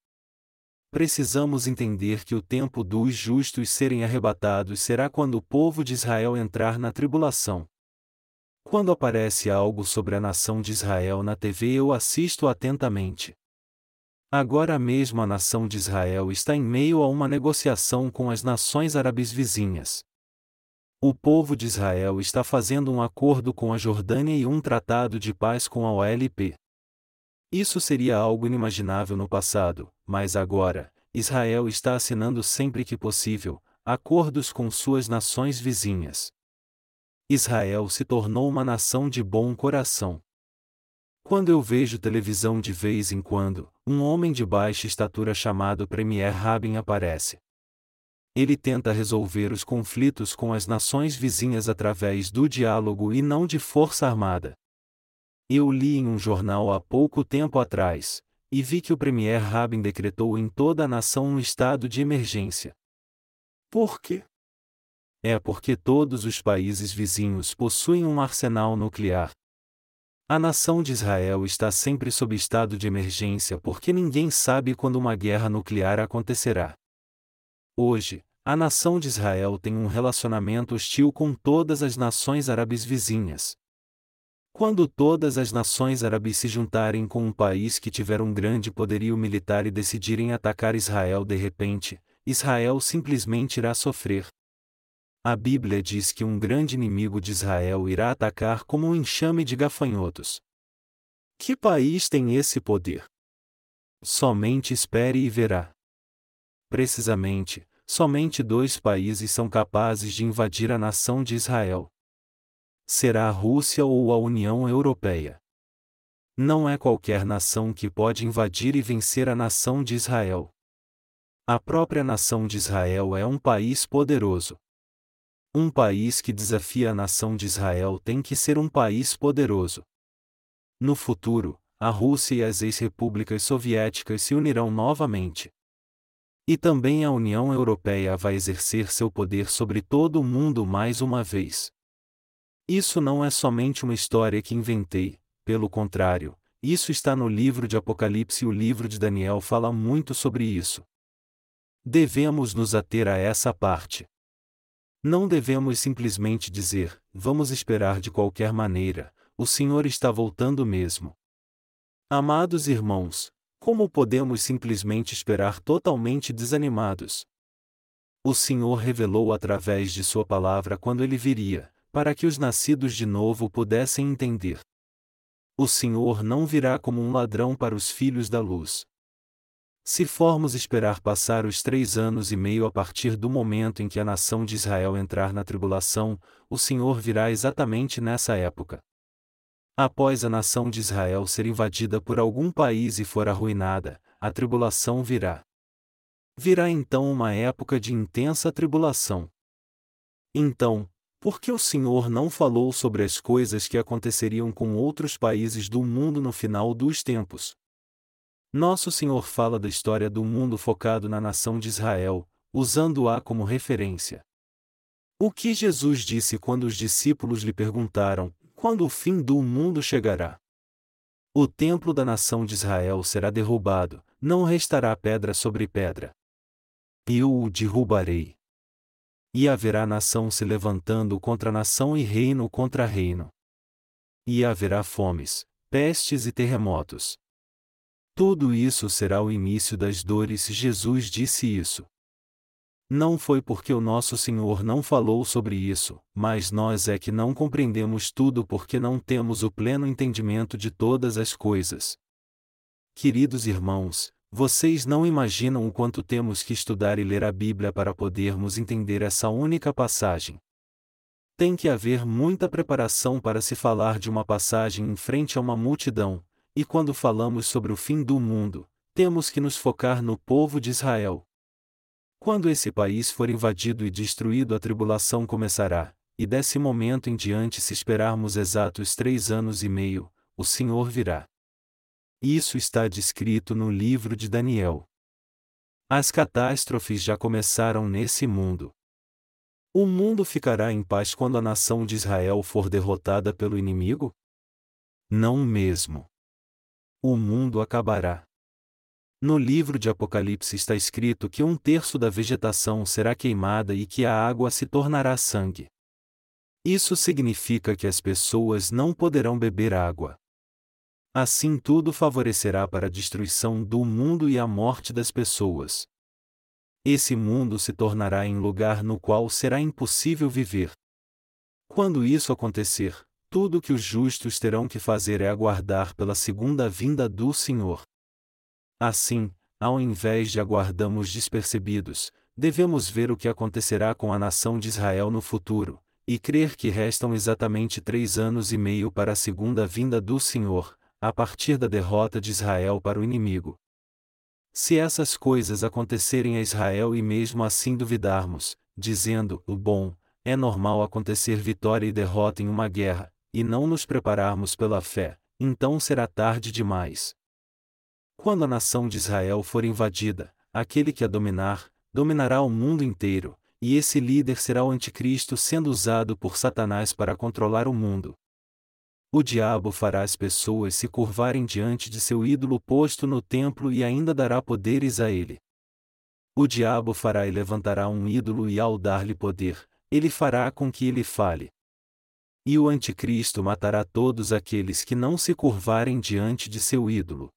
Precisamos entender que o tempo dos justos serem arrebatados será quando o povo de Israel entrar na tribulação. Quando aparece algo sobre a nação de Israel na TV, eu assisto atentamente. Agora mesmo a nação de Israel está em meio a uma negociação com as nações árabes vizinhas. O povo de Israel está fazendo um acordo com a Jordânia e um tratado de paz com a OLP. Isso seria algo inimaginável no passado, mas agora, Israel está assinando sempre que possível, acordos com suas nações vizinhas. Israel se tornou uma nação de bom coração. Quando eu vejo televisão de vez em quando, um homem de baixa estatura chamado Premier Rabin aparece ele tenta resolver os conflitos com as nações vizinhas através do diálogo e não de força armada. Eu li em um jornal há pouco tempo atrás, e vi que o Premier Rabin decretou em toda a nação um estado de emergência. Por quê? É porque todos os países vizinhos possuem um arsenal nuclear. A nação de Israel está sempre sob estado de emergência porque ninguém sabe quando uma guerra nuclear acontecerá. Hoje, a nação de Israel tem um relacionamento hostil com todas as nações árabes vizinhas. Quando todas as nações árabes se juntarem com um país que tiver um grande poderio militar e decidirem atacar Israel de repente, Israel simplesmente irá sofrer. A Bíblia diz que um grande inimigo de Israel irá atacar como um enxame de gafanhotos. Que país tem esse poder? Somente espere e verá. Precisamente, somente dois países são capazes de invadir a nação de Israel. Será a Rússia ou a União Europeia. Não é qualquer nação que pode invadir e vencer a nação de Israel. A própria nação de Israel é um país poderoso. Um país que desafia a nação de Israel tem que ser um país poderoso. No futuro, a Rússia e as ex-repúblicas soviéticas se unirão novamente. E também a União Europeia vai exercer seu poder sobre todo o mundo mais uma vez. Isso não é somente uma história que inventei, pelo contrário, isso está no livro de Apocalipse e o livro de Daniel fala muito sobre isso. Devemos nos ater a essa parte. Não devemos simplesmente dizer, vamos esperar de qualquer maneira, o Senhor está voltando mesmo. Amados irmãos, como podemos simplesmente esperar totalmente desanimados? O Senhor revelou através de Sua palavra quando Ele viria, para que os nascidos de novo pudessem entender. O Senhor não virá como um ladrão para os filhos da luz. Se formos esperar passar os três anos e meio a partir do momento em que a nação de Israel entrar na tribulação, o Senhor virá exatamente nessa época. Após a nação de Israel ser invadida por algum país e for arruinada, a tribulação virá. Virá então uma época de intensa tribulação. Então, por que o Senhor não falou sobre as coisas que aconteceriam com outros países do mundo no final dos tempos? Nosso Senhor fala da história do mundo focado na nação de Israel, usando-a como referência. O que Jesus disse quando os discípulos lhe perguntaram: Quando o fim do mundo chegará, o templo da nação de Israel será derrubado, não restará pedra sobre pedra. Eu o derrubarei. E haverá nação se levantando contra nação e reino contra reino. E haverá fomes, pestes e terremotos. Tudo isso será o início das dores. Jesus disse isso. Não foi porque o nosso Senhor não falou sobre isso, mas nós é que não compreendemos tudo porque não temos o pleno entendimento de todas as coisas. Queridos irmãos, vocês não imaginam o quanto temos que estudar e ler a Bíblia para podermos entender essa única passagem. Tem que haver muita preparação para se falar de uma passagem em frente a uma multidão, e quando falamos sobre o fim do mundo, temos que nos focar no povo de Israel, quando esse país for invadido e destruído, a tribulação começará, e desse momento em diante, se esperarmos exatos três anos e meio, o Senhor virá. Isso está descrito no livro de Daniel. As catástrofes já começaram nesse mundo. O mundo ficará em paz quando a nação de Israel for derrotada pelo inimigo? Não mesmo. O mundo acabará. No livro de Apocalipse está escrito que um terço da vegetação será queimada e que a água se tornará sangue. Isso significa que as pessoas não poderão beber água. Assim tudo favorecerá para a destruição do mundo e a morte das pessoas. Esse mundo se tornará em lugar no qual será impossível viver. Quando isso acontecer, tudo o que os justos terão que fazer é aguardar pela segunda vinda do Senhor. Assim, ao invés de aguardarmos despercebidos, devemos ver o que acontecerá com a nação de Israel no futuro, e crer que restam exatamente três anos e meio para a segunda vinda do Senhor, a partir da derrota de Israel para o inimigo. Se essas coisas acontecerem a Israel e mesmo assim duvidarmos, dizendo, o bom, é normal acontecer vitória e derrota em uma guerra, e não nos prepararmos pela fé, então será tarde demais. Quando a nação de Israel for invadida, aquele que a dominar, dominará o mundo inteiro, e esse líder será o anticristo sendo usado por Satanás para controlar o mundo. O diabo fará as pessoas se curvarem diante de seu ídolo posto no templo e ainda dará poderes a ele. O diabo fará e levantará um ídolo e ao dar-lhe poder, ele fará com que ele fale. E o anticristo matará todos aqueles que não se curvarem diante de seu ídolo.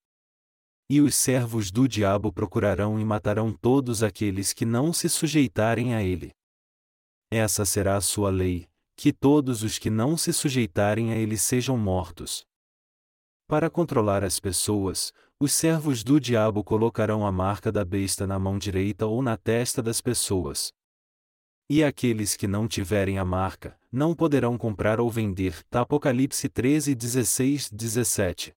E os servos do diabo procurarão e matarão todos aqueles que não se sujeitarem a ele. Essa será a sua lei, que todos os que não se sujeitarem a ele sejam mortos. Para controlar as pessoas, os servos do diabo colocarão a marca da besta na mão direita ou na testa das pessoas. E aqueles que não tiverem a marca, não poderão comprar ou vender. Apocalipse 13, 16, 17.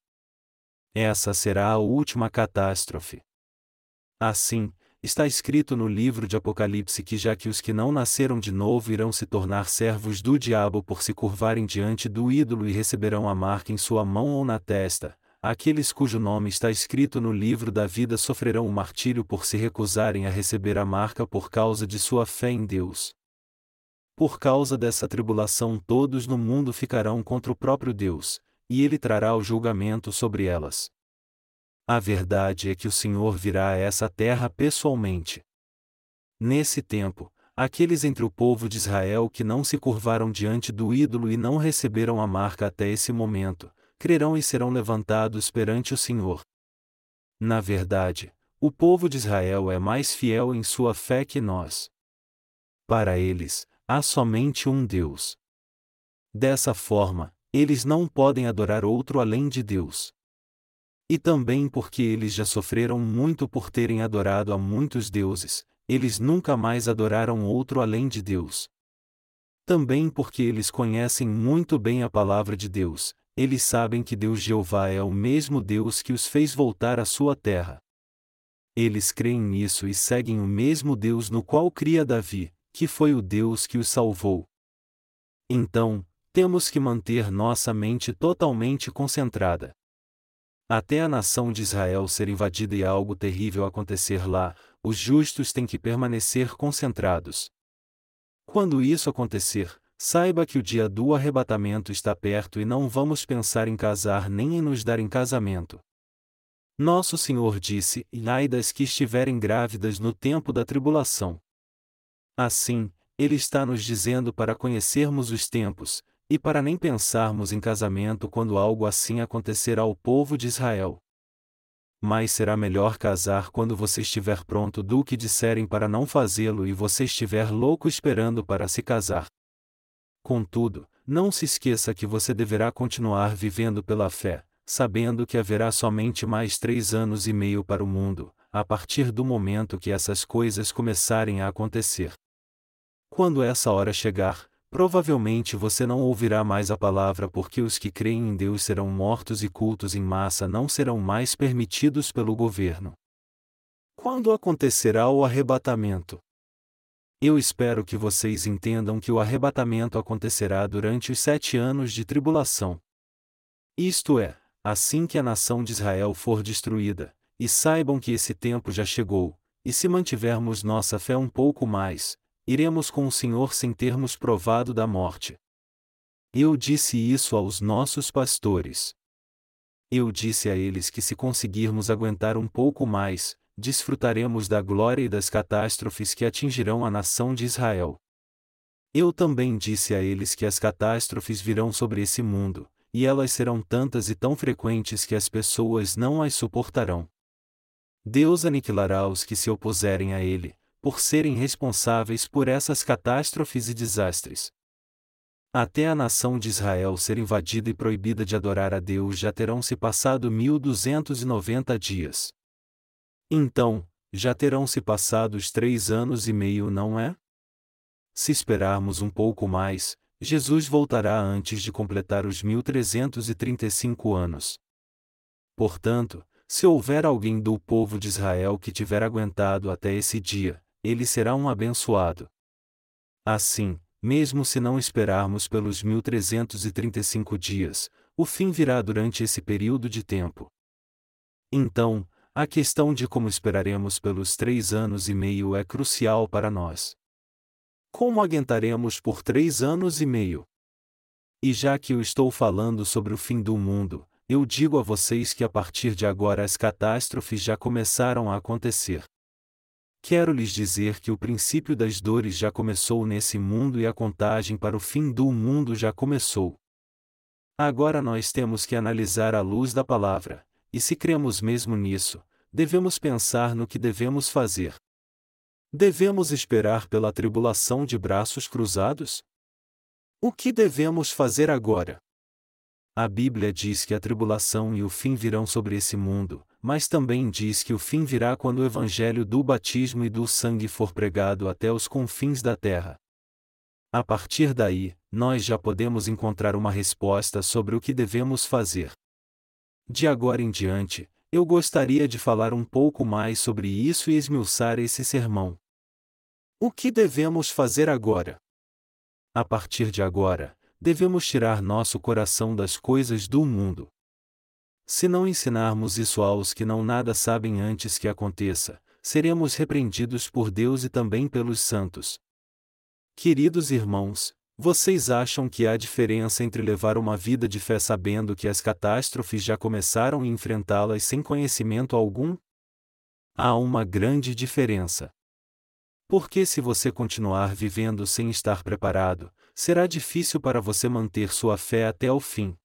Essa será a última catástrofe. Assim, está escrito no livro de Apocalipse que já que os que não nasceram de novo irão se tornar servos do diabo por se curvarem diante do ídolo e receberão a marca em sua mão ou na testa, aqueles cujo nome está escrito no livro da vida sofrerão o martírio por se recusarem a receber a marca por causa de sua fé em Deus. Por causa dessa tribulação todos no mundo ficarão contra o próprio Deus, e ele trará o julgamento sobre elas. A verdade é que o Senhor virá a essa terra pessoalmente. Nesse tempo, aqueles entre o povo de Israel que não se curvaram diante do ídolo e não receberam a marca até esse momento, crerão e serão levantados perante o Senhor. Na verdade, o povo de Israel é mais fiel em sua fé que nós. Para eles, há somente um Deus. Dessa forma, eles não podem adorar outro além de Deus. E também porque eles já sofreram muito por terem adorado a muitos deuses, eles nunca mais adoraram outro além de Deus. Também porque eles conhecem muito bem a palavra de Deus, eles sabem que Deus Jeová é o mesmo Deus que os fez voltar à sua terra. Eles creem nisso e seguem o mesmo Deus no qual cria Davi, que foi o Deus que os salvou. Então, temos que manter nossa mente totalmente concentrada. Até a nação de Israel ser invadida e algo terrível acontecer lá, os justos têm que permanecer concentrados. Quando isso acontecer, saiba que o dia do arrebatamento está perto e não vamos pensar em casar nem em nos dar em casamento. Nosso Senhor disse: Ai das que estiverem grávidas no tempo da tribulação. Assim, Ele está nos dizendo para conhecermos os tempos, e para nem pensarmos em casamento quando algo assim acontecer ao povo de Israel. Mas será melhor casar quando você estiver pronto do que disserem para não fazê-lo e você estiver louco esperando para se casar. Contudo, não se esqueça que você deverá continuar vivendo pela fé, sabendo que haverá somente mais três anos e meio para o mundo, a partir do momento que essas coisas começarem a acontecer. Quando essa hora chegar, provavelmente você não ouvirá mais a palavra porque os que creem em Deus serão mortos e cultos em massa não serão mais permitidos pelo governo. Quando acontecerá o arrebatamento? Eu espero que vocês entendam que o arrebatamento acontecerá durante os sete anos de tribulação. Isto é, assim que a nação de Israel for destruída, e saibam que esse tempo já chegou, e se mantivermos nossa fé um pouco mais, iremos com o Senhor sem termos provado da morte. Eu disse isso aos nossos pastores. Eu disse a eles que se conseguirmos aguentar um pouco mais, desfrutaremos da glória e das catástrofes que atingirão a nação de Israel. Eu também disse a eles que as catástrofes virão sobre esse mundo, e elas serão tantas e tão frequentes que as pessoas não as suportarão. Deus aniquilará os que se opuserem a ele, por serem responsáveis por essas catástrofes e desastres. Até a nação de Israel ser invadida e proibida de adorar a Deus já terão se passado 1290 dias. Então, já terão se passado os três anos e meio, não é? Se esperarmos um pouco mais, Jesus voltará antes de completar os 1335 anos. Portanto, se houver alguém do povo de Israel que tiver aguentado até esse dia, ele será um abençoado. Assim, mesmo se não esperarmos pelos 1335 dias, o fim virá durante esse período de tempo. Então, a questão de como esperaremos pelos três anos e meio é crucial para nós. Como aguentaremos por três anos e meio? E já que eu estou falando sobre o fim do mundo, eu digo a vocês que a partir de agora as catástrofes já começaram a acontecer. Quero lhes dizer que o princípio das dores já começou nesse mundo e a contagem para o fim do mundo já começou. Agora nós temos que analisar a luz da palavra, e se cremos mesmo nisso, devemos pensar no que devemos fazer. Devemos esperar pela tribulação de braços cruzados? O que devemos fazer agora? A Bíblia diz que a tribulação e o fim virão sobre esse mundo, mas também diz que o fim virá quando o evangelho do batismo e do sangue for pregado até os confins da terra. A partir daí, nós já podemos encontrar uma resposta sobre o que devemos fazer. De agora em diante, eu gostaria de falar um pouco mais sobre isso e esmiuçar esse sermão. O que devemos fazer agora? A partir de agora, devemos tirar nosso coração das coisas do mundo. Se não ensinarmos isso aos que não nada sabem antes que aconteça, seremos repreendidos por Deus e também pelos santos. Queridos irmãos, vocês acham que há diferença entre levar uma vida de fé sabendo que as catástrofes já começaram e enfrentá-las sem conhecimento algum? Há uma grande diferença. Porque se você continuar vivendo sem estar preparado, será difícil para você manter sua fé até o fim.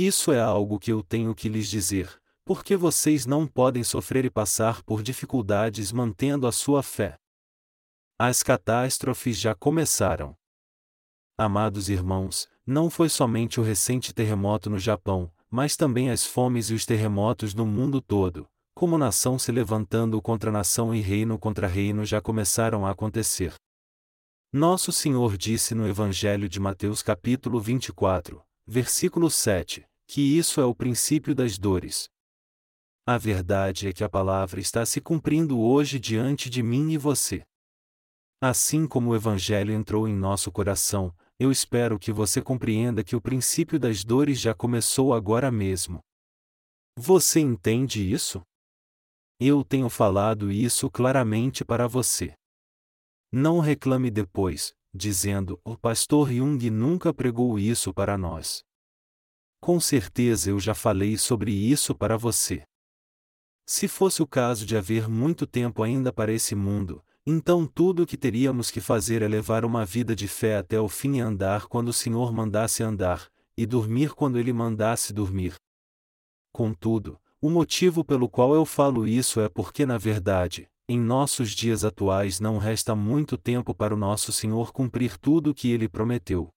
Isso é algo que eu tenho que lhes dizer, porque vocês não podem sofrer e passar por dificuldades mantendo a sua fé. As catástrofes já começaram. Amados irmãos, não foi somente o recente terremoto no Japão, mas também as fomes e os terremotos no mundo todo, como nação se levantando contra nação e reino contra reino já começaram a acontecer. Nosso Senhor disse no Evangelho de Mateus capítulo 24, versículo 7, que isso é o princípio das dores. A verdade é que a palavra está se cumprindo hoje diante de mim e você. Assim como o Evangelho entrou em nosso coração, eu espero que você compreenda que o princípio das dores já começou agora mesmo. Você entende isso? Eu tenho falado isso claramente para você. Não reclame depois, dizendo: O pastor Jung nunca pregou isso para nós. Com certeza eu já falei sobre isso para você. Se fosse o caso de haver muito tempo ainda para esse mundo, então tudo o que teríamos que fazer é levar uma vida de fé até o fim e andar quando o Senhor mandasse andar, e dormir quando Ele mandasse dormir. Contudo, o motivo pelo qual eu falo isso é porque, na verdade, em nossos dias atuais não resta muito tempo para o nosso Senhor cumprir tudo o que Ele prometeu.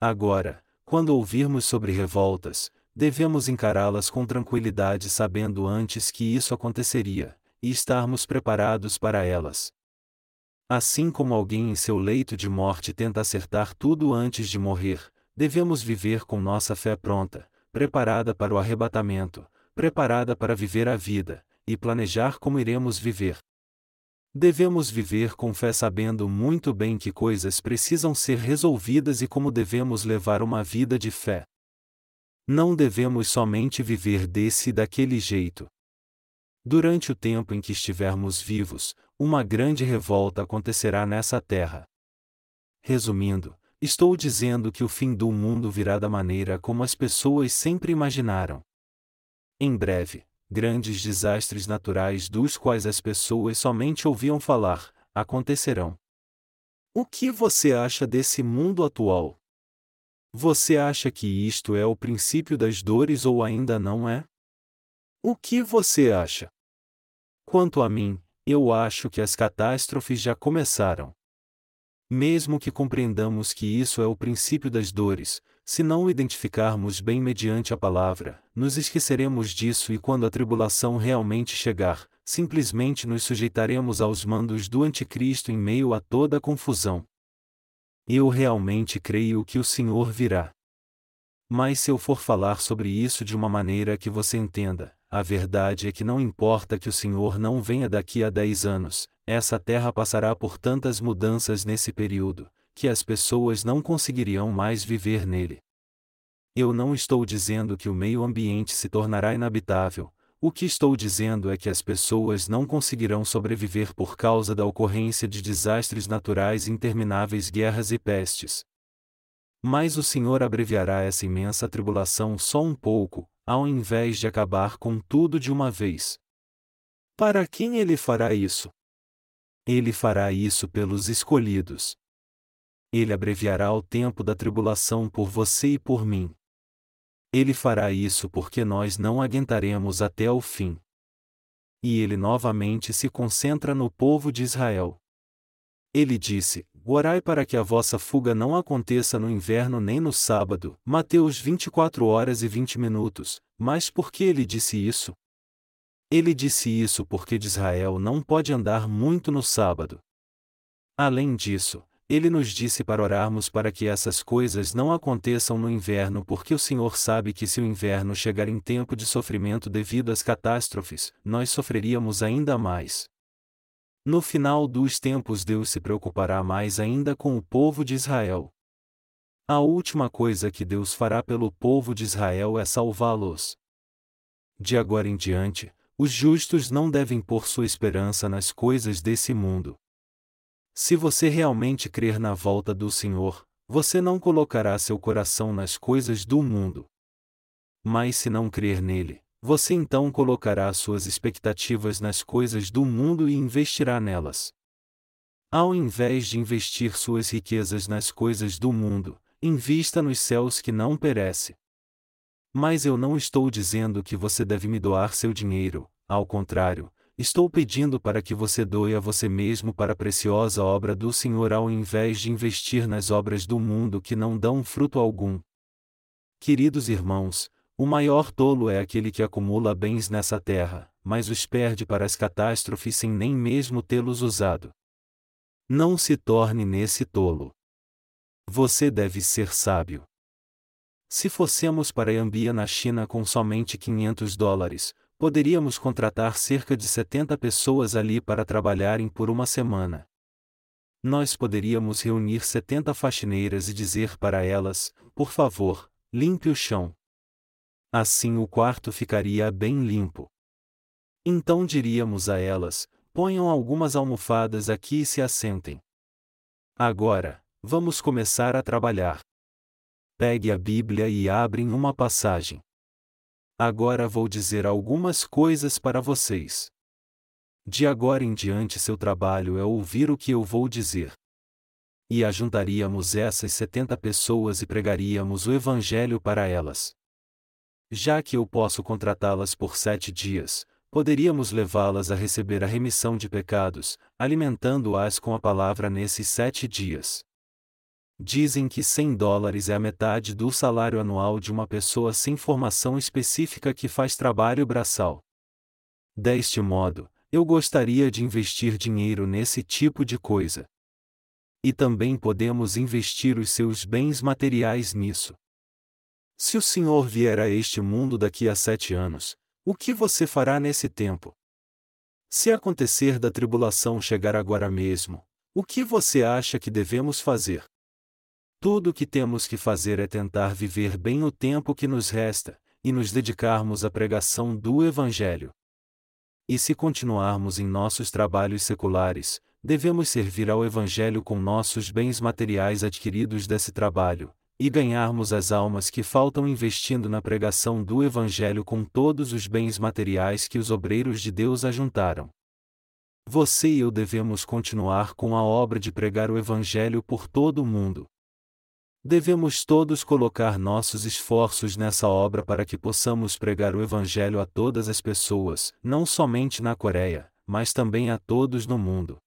Agora, quando ouvirmos sobre revoltas, devemos encará-las com tranquilidade sabendo antes que isso aconteceria, e estarmos preparados para elas. Assim como alguém em seu leito de morte tenta acertar tudo antes de morrer, devemos viver com nossa fé pronta, preparada para o arrebatamento, preparada para viver a vida, e planejar como iremos viver. Devemos viver com fé sabendo muito bem que coisas precisam ser resolvidas e como devemos levar uma vida de fé. Não devemos somente viver desse e daquele jeito. Durante o tempo em que estivermos vivos, uma grande revolta acontecerá nessa terra. Resumindo, estou dizendo que o fim do mundo virá da maneira como as pessoas sempre imaginaram. Em breve, grandes desastres naturais dos quais as pessoas somente ouviam falar, acontecerão. O que você acha desse mundo atual? Você acha que isto é o princípio das dores ou ainda não é? O que você acha? Quanto a mim, eu acho que as catástrofes já começaram. Mesmo que compreendamos que isso é o princípio das dores, se não o identificarmos bem mediante a palavra, nos esqueceremos disso e quando a tribulação realmente chegar, simplesmente nos sujeitaremos aos mandos do Anticristo em meio a toda a confusão. Eu realmente creio que o Senhor virá. Mas se eu for falar sobre isso de uma maneira que você entenda, a verdade é que não importa que o Senhor não venha daqui a dez anos, essa terra passará por tantas mudanças nesse período, que as pessoas não conseguiriam mais viver nele. Eu não estou dizendo que o meio ambiente se tornará inabitável, o que estou dizendo é que as pessoas não conseguirão sobreviver por causa da ocorrência de desastres naturais intermináveis guerras e pestes. Mas o Senhor abreviará essa imensa tribulação só um pouco, ao invés de acabar com tudo de uma vez. Para quem ele fará isso? Ele fará isso pelos escolhidos. Ele abreviará o tempo da tribulação por você e por mim. Ele fará isso porque nós não aguentaremos até o fim. E ele novamente se concentra no povo de Israel. Ele disse: Orai para que a vossa fuga não aconteça no inverno nem no sábado. Mateus 24 horas e 20 minutos. Mas por que ele disse isso? Ele disse isso porque de Israel não pode andar muito no sábado. Além disso, ele nos disse para orarmos para que essas coisas não aconteçam no inverno, porque o Senhor sabe que se o inverno chegar em tempo de sofrimento devido às catástrofes, nós sofreríamos ainda mais. No final dos tempos, Deus se preocupará mais ainda com o povo de Israel. A última coisa que Deus fará pelo povo de Israel é salvá-los. De agora em diante, os justos não devem pôr sua esperança nas coisas desse mundo. Se você realmente crer na volta do Senhor, você não colocará seu coração nas coisas do mundo. Mas se não crer nele, você então colocará suas expectativas nas coisas do mundo e investirá nelas. Ao invés de investir suas riquezas nas coisas do mundo, invista nos céus que não perece. Mas eu não estou dizendo que você deve me doar seu dinheiro, ao contrário, Estou pedindo para que você doe a você mesmo para a preciosa obra do Senhor ao invés de investir nas obras do mundo que não dão fruto algum. Queridos irmãos, o maior tolo é aquele que acumula bens nessa terra, mas os perde para as catástrofes sem nem mesmo tê-los usado. Não se torne nesse tolo. Você deve ser sábio. Se fossemos para Yambia na China com somente 500 dólares, poderíamos contratar cerca de 70 pessoas ali para trabalharem por uma semana. Nós poderíamos reunir 70 faxineiras e dizer para elas: por favor, limpe o chão. Assim o quarto ficaria bem limpo. Então diríamos a elas: ponham algumas almofadas aqui e se assentem. Agora, vamos começar a trabalhar. Pegue a Bíblia e abre em uma passagem. Agora vou dizer algumas coisas para vocês. De agora em diante, seu trabalho é ouvir o que eu vou dizer. E ajuntaríamos essas setenta pessoas e pregaríamos o Evangelho para elas. Já que eu posso contratá-las por sete dias, poderíamos levá-las a receber a remissão de pecados, alimentando-as com a palavra nesses sete dias. Dizem que 100 dólares é a metade do salário anual de uma pessoa sem formação específica que faz trabalho braçal. Deste modo, eu gostaria de investir dinheiro nesse tipo de coisa. E também podemos investir os seus bens materiais nisso. Se o Senhor vier a este mundo daqui a sete anos, o que você fará nesse tempo? Se acontecer da tribulação chegar agora mesmo, o que você acha que devemos fazer? Tudo o que temos que fazer é tentar viver bem o tempo que nos resta, e nos dedicarmos à pregação do Evangelho. E se continuarmos em nossos trabalhos seculares, devemos servir ao Evangelho com nossos bens materiais adquiridos desse trabalho, e ganharmos as almas que faltam investindo na pregação do Evangelho com todos os bens materiais que os obreiros de Deus ajuntaram. Você e eu devemos continuar com a obra de pregar o Evangelho por todo o mundo. Devemos todos colocar nossos esforços nessa obra para que possamos pregar o Evangelho a todas as pessoas, não somente na Coreia, mas também a todos no mundo.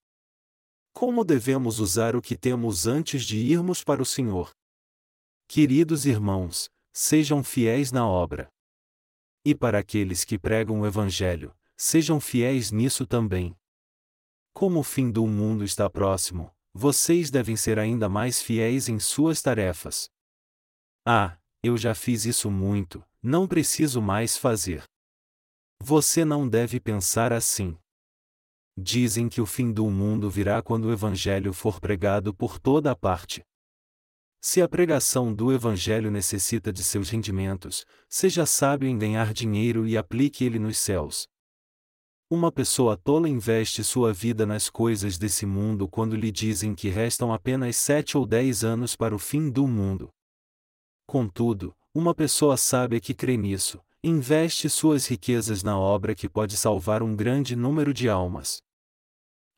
Como devemos usar o que temos antes de irmos para o Senhor? Queridos irmãos, sejam fiéis na obra. E para aqueles que pregam o Evangelho, sejam fiéis nisso também. Como o fim do mundo está próximo, vocês devem ser ainda mais fiéis em suas tarefas. Ah, eu já fiz isso muito, não preciso mais fazer. Você não deve pensar assim. Dizem que o fim do mundo virá quando o Evangelho for pregado por toda a parte. Se a pregação do Evangelho necessita de seus rendimentos, seja sábio em ganhar dinheiro e aplique ele nos céus. Uma pessoa tola investe sua vida nas coisas desse mundo quando lhe dizem que restam apenas sete ou dez anos para o fim do mundo. Contudo, uma pessoa sábia que crê nisso, investe suas riquezas na obra que pode salvar um grande número de almas.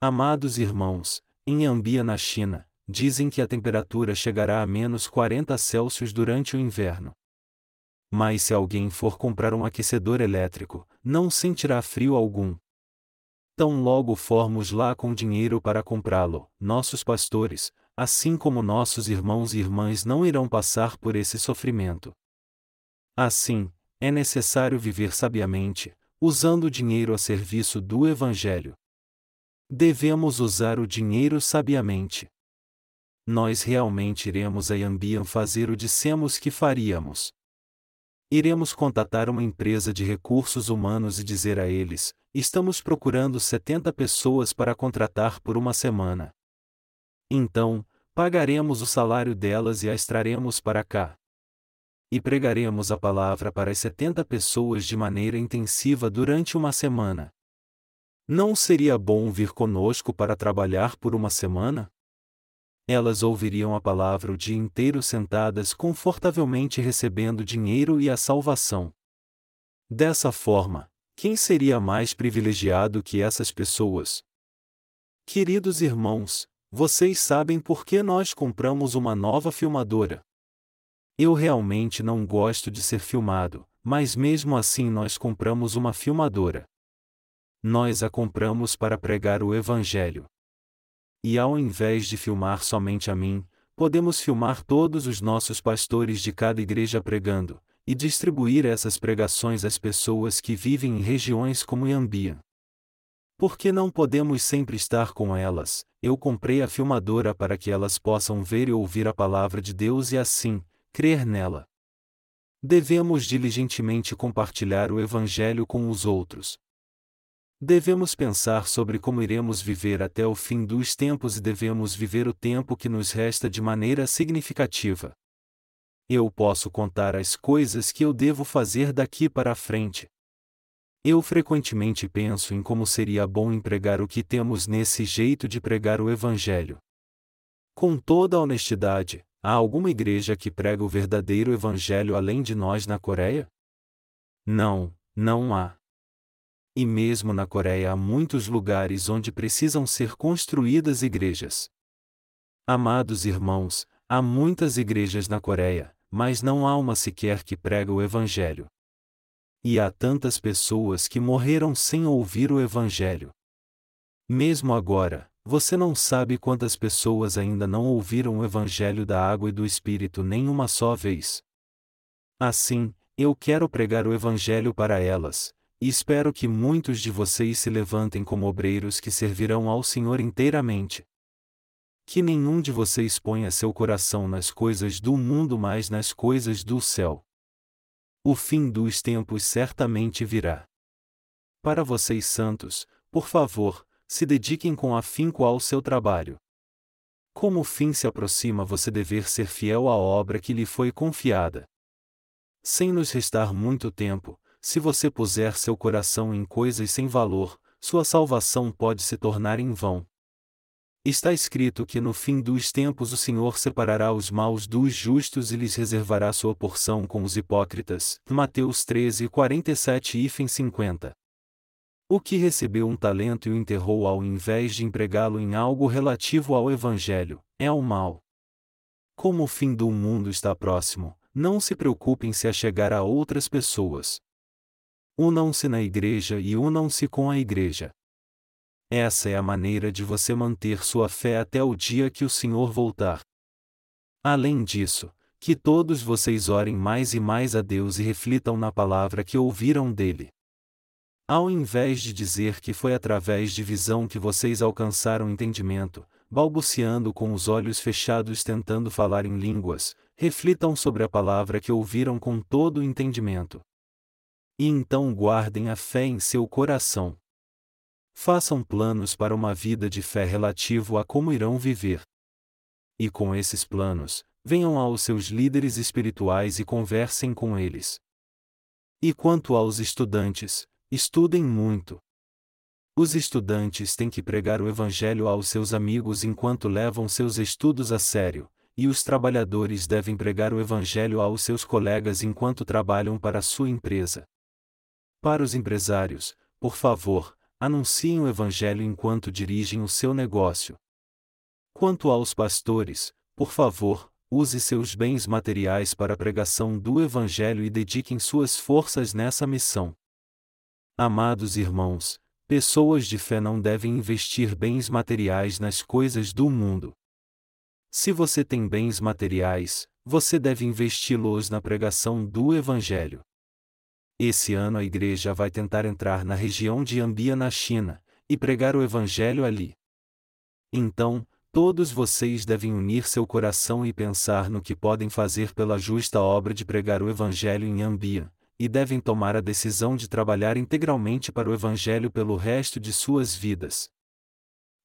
Amados irmãos, em Ambia na China, dizem que a temperatura chegará a menos 40 Celsius durante o inverno. Mas se alguém for comprar um aquecedor elétrico, não sentirá frio algum. Tão logo formos lá com dinheiro para comprá-lo, nossos pastores, assim como nossos irmãos e irmãs não irão passar por esse sofrimento. Assim, é necessário viver sabiamente, usando o dinheiro a serviço do Evangelho. Devemos usar o dinheiro sabiamente. Nós realmente iremos a Yambian fazer o dissemos que faríamos. Iremos contatar uma empresa de recursos humanos e dizer a eles: estamos procurando 70 pessoas para contratar por uma semana. Então, pagaremos o salário delas e as traremos para cá. E pregaremos a palavra para as 70 pessoas de maneira intensiva durante uma semana. Não seria bom vir conosco para trabalhar por uma semana? Elas ouviriam a palavra o dia inteiro sentadas confortavelmente recebendo dinheiro e a salvação. Dessa forma, quem seria mais privilegiado que essas pessoas? Queridos irmãos, vocês sabem por que nós compramos uma nova filmadora. Eu realmente não gosto de ser filmado, mas mesmo assim nós compramos uma filmadora. Nós a compramos para pregar o Evangelho. E ao invés de filmar somente a mim, podemos filmar todos os nossos pastores de cada igreja pregando, e distribuir essas pregações às pessoas que vivem em regiões como Yambia. Porque não podemos sempre estar com elas, eu comprei a filmadora para que elas possam ver e ouvir a palavra de Deus e assim, crer nela. Devemos diligentemente compartilhar o Evangelho com os outros, Devemos pensar sobre como iremos viver até o fim dos tempos e devemos viver o tempo que nos resta de maneira significativa. Eu posso contar as coisas que eu devo fazer daqui para a frente. Eu frequentemente penso em como seria bom empregar o que temos nesse jeito de pregar o Evangelho. Com toda honestidade, há alguma igreja que prega o verdadeiro evangelho além de nós na Coreia? Não, não há. E mesmo na Coreia há muitos lugares onde precisam ser construídas igrejas. Amados irmãos, há muitas igrejas na Coreia, mas não há uma sequer que prega o Evangelho. E há tantas pessoas que morreram sem ouvir o Evangelho. Mesmo agora, você não sabe quantas pessoas ainda não ouviram o Evangelho da água e do Espírito nem uma só vez. Assim, eu quero pregar o Evangelho para elas, e espero que muitos de vocês se levantem como obreiros que servirão ao Senhor inteiramente. Que nenhum de vocês ponha seu coração nas coisas do mundo, mas nas coisas do céu. O fim dos tempos certamente virá. Para vocês santos, por favor, se dediquem com afinco ao seu trabalho. Como o fim se aproxima, você dever ser fiel à obra que lhe foi confiada. Sem nos restar muito tempo, se você puser seu coração em coisas sem valor, sua salvação pode se tornar em vão. Está escrito que no fim dos tempos o Senhor separará os maus dos justos e lhes reservará sua porção com os hipócritas. Mateus 13, 47 e 50. O que recebeu um talento e o enterrou ao invés de empregá-lo em algo relativo ao Evangelho, é o mal. Como o fim do mundo está próximo, não se preocupem se achegar a outras pessoas. Unam-se na igreja e unam-se com a igreja. Essa é a maneira de você manter sua fé até o dia que o Senhor voltar. Além disso, que todos vocês orem mais e mais a Deus e reflitam na palavra que ouviram dele. Ao invés de dizer que foi através de visão que vocês alcançaram entendimento, balbuciando com os olhos fechados tentando falar em línguas, reflitam sobre a palavra que ouviram com todo o entendimento. E então guardem a fé em seu coração. Façam planos para uma vida de fé relativo a como irão viver. E com esses planos, venham aos seus líderes espirituais e conversem com eles. E quanto aos estudantes, estudem muito. Os estudantes têm que pregar o Evangelho aos seus amigos enquanto levam seus estudos a sério, e os trabalhadores devem pregar o Evangelho aos seus colegas enquanto trabalham para sua empresa. Para os empresários, por favor, anunciem o Evangelho enquanto dirigem o seu negócio. Quanto aos pastores, por favor, use seus bens materiais para a pregação do Evangelho e dediquem suas forças nessa missão. Amados irmãos, pessoas de fé não devem investir bens materiais nas coisas do mundo. Se você tem bens materiais, você deve investi-los na pregação do Evangelho. Esse ano a igreja vai tentar entrar na região de Ambia na China, e pregar o Evangelho ali. Então, todos vocês devem unir seu coração e pensar no que podem fazer pela justa obra de pregar o Evangelho em Ambia, e devem tomar a decisão de trabalhar integralmente para o Evangelho pelo resto de suas vidas.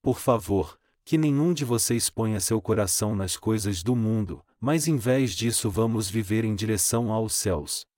Por favor, que nenhum de vocês ponha seu coração nas coisas do mundo, mas em vez disso vamos viver em direção aos céus.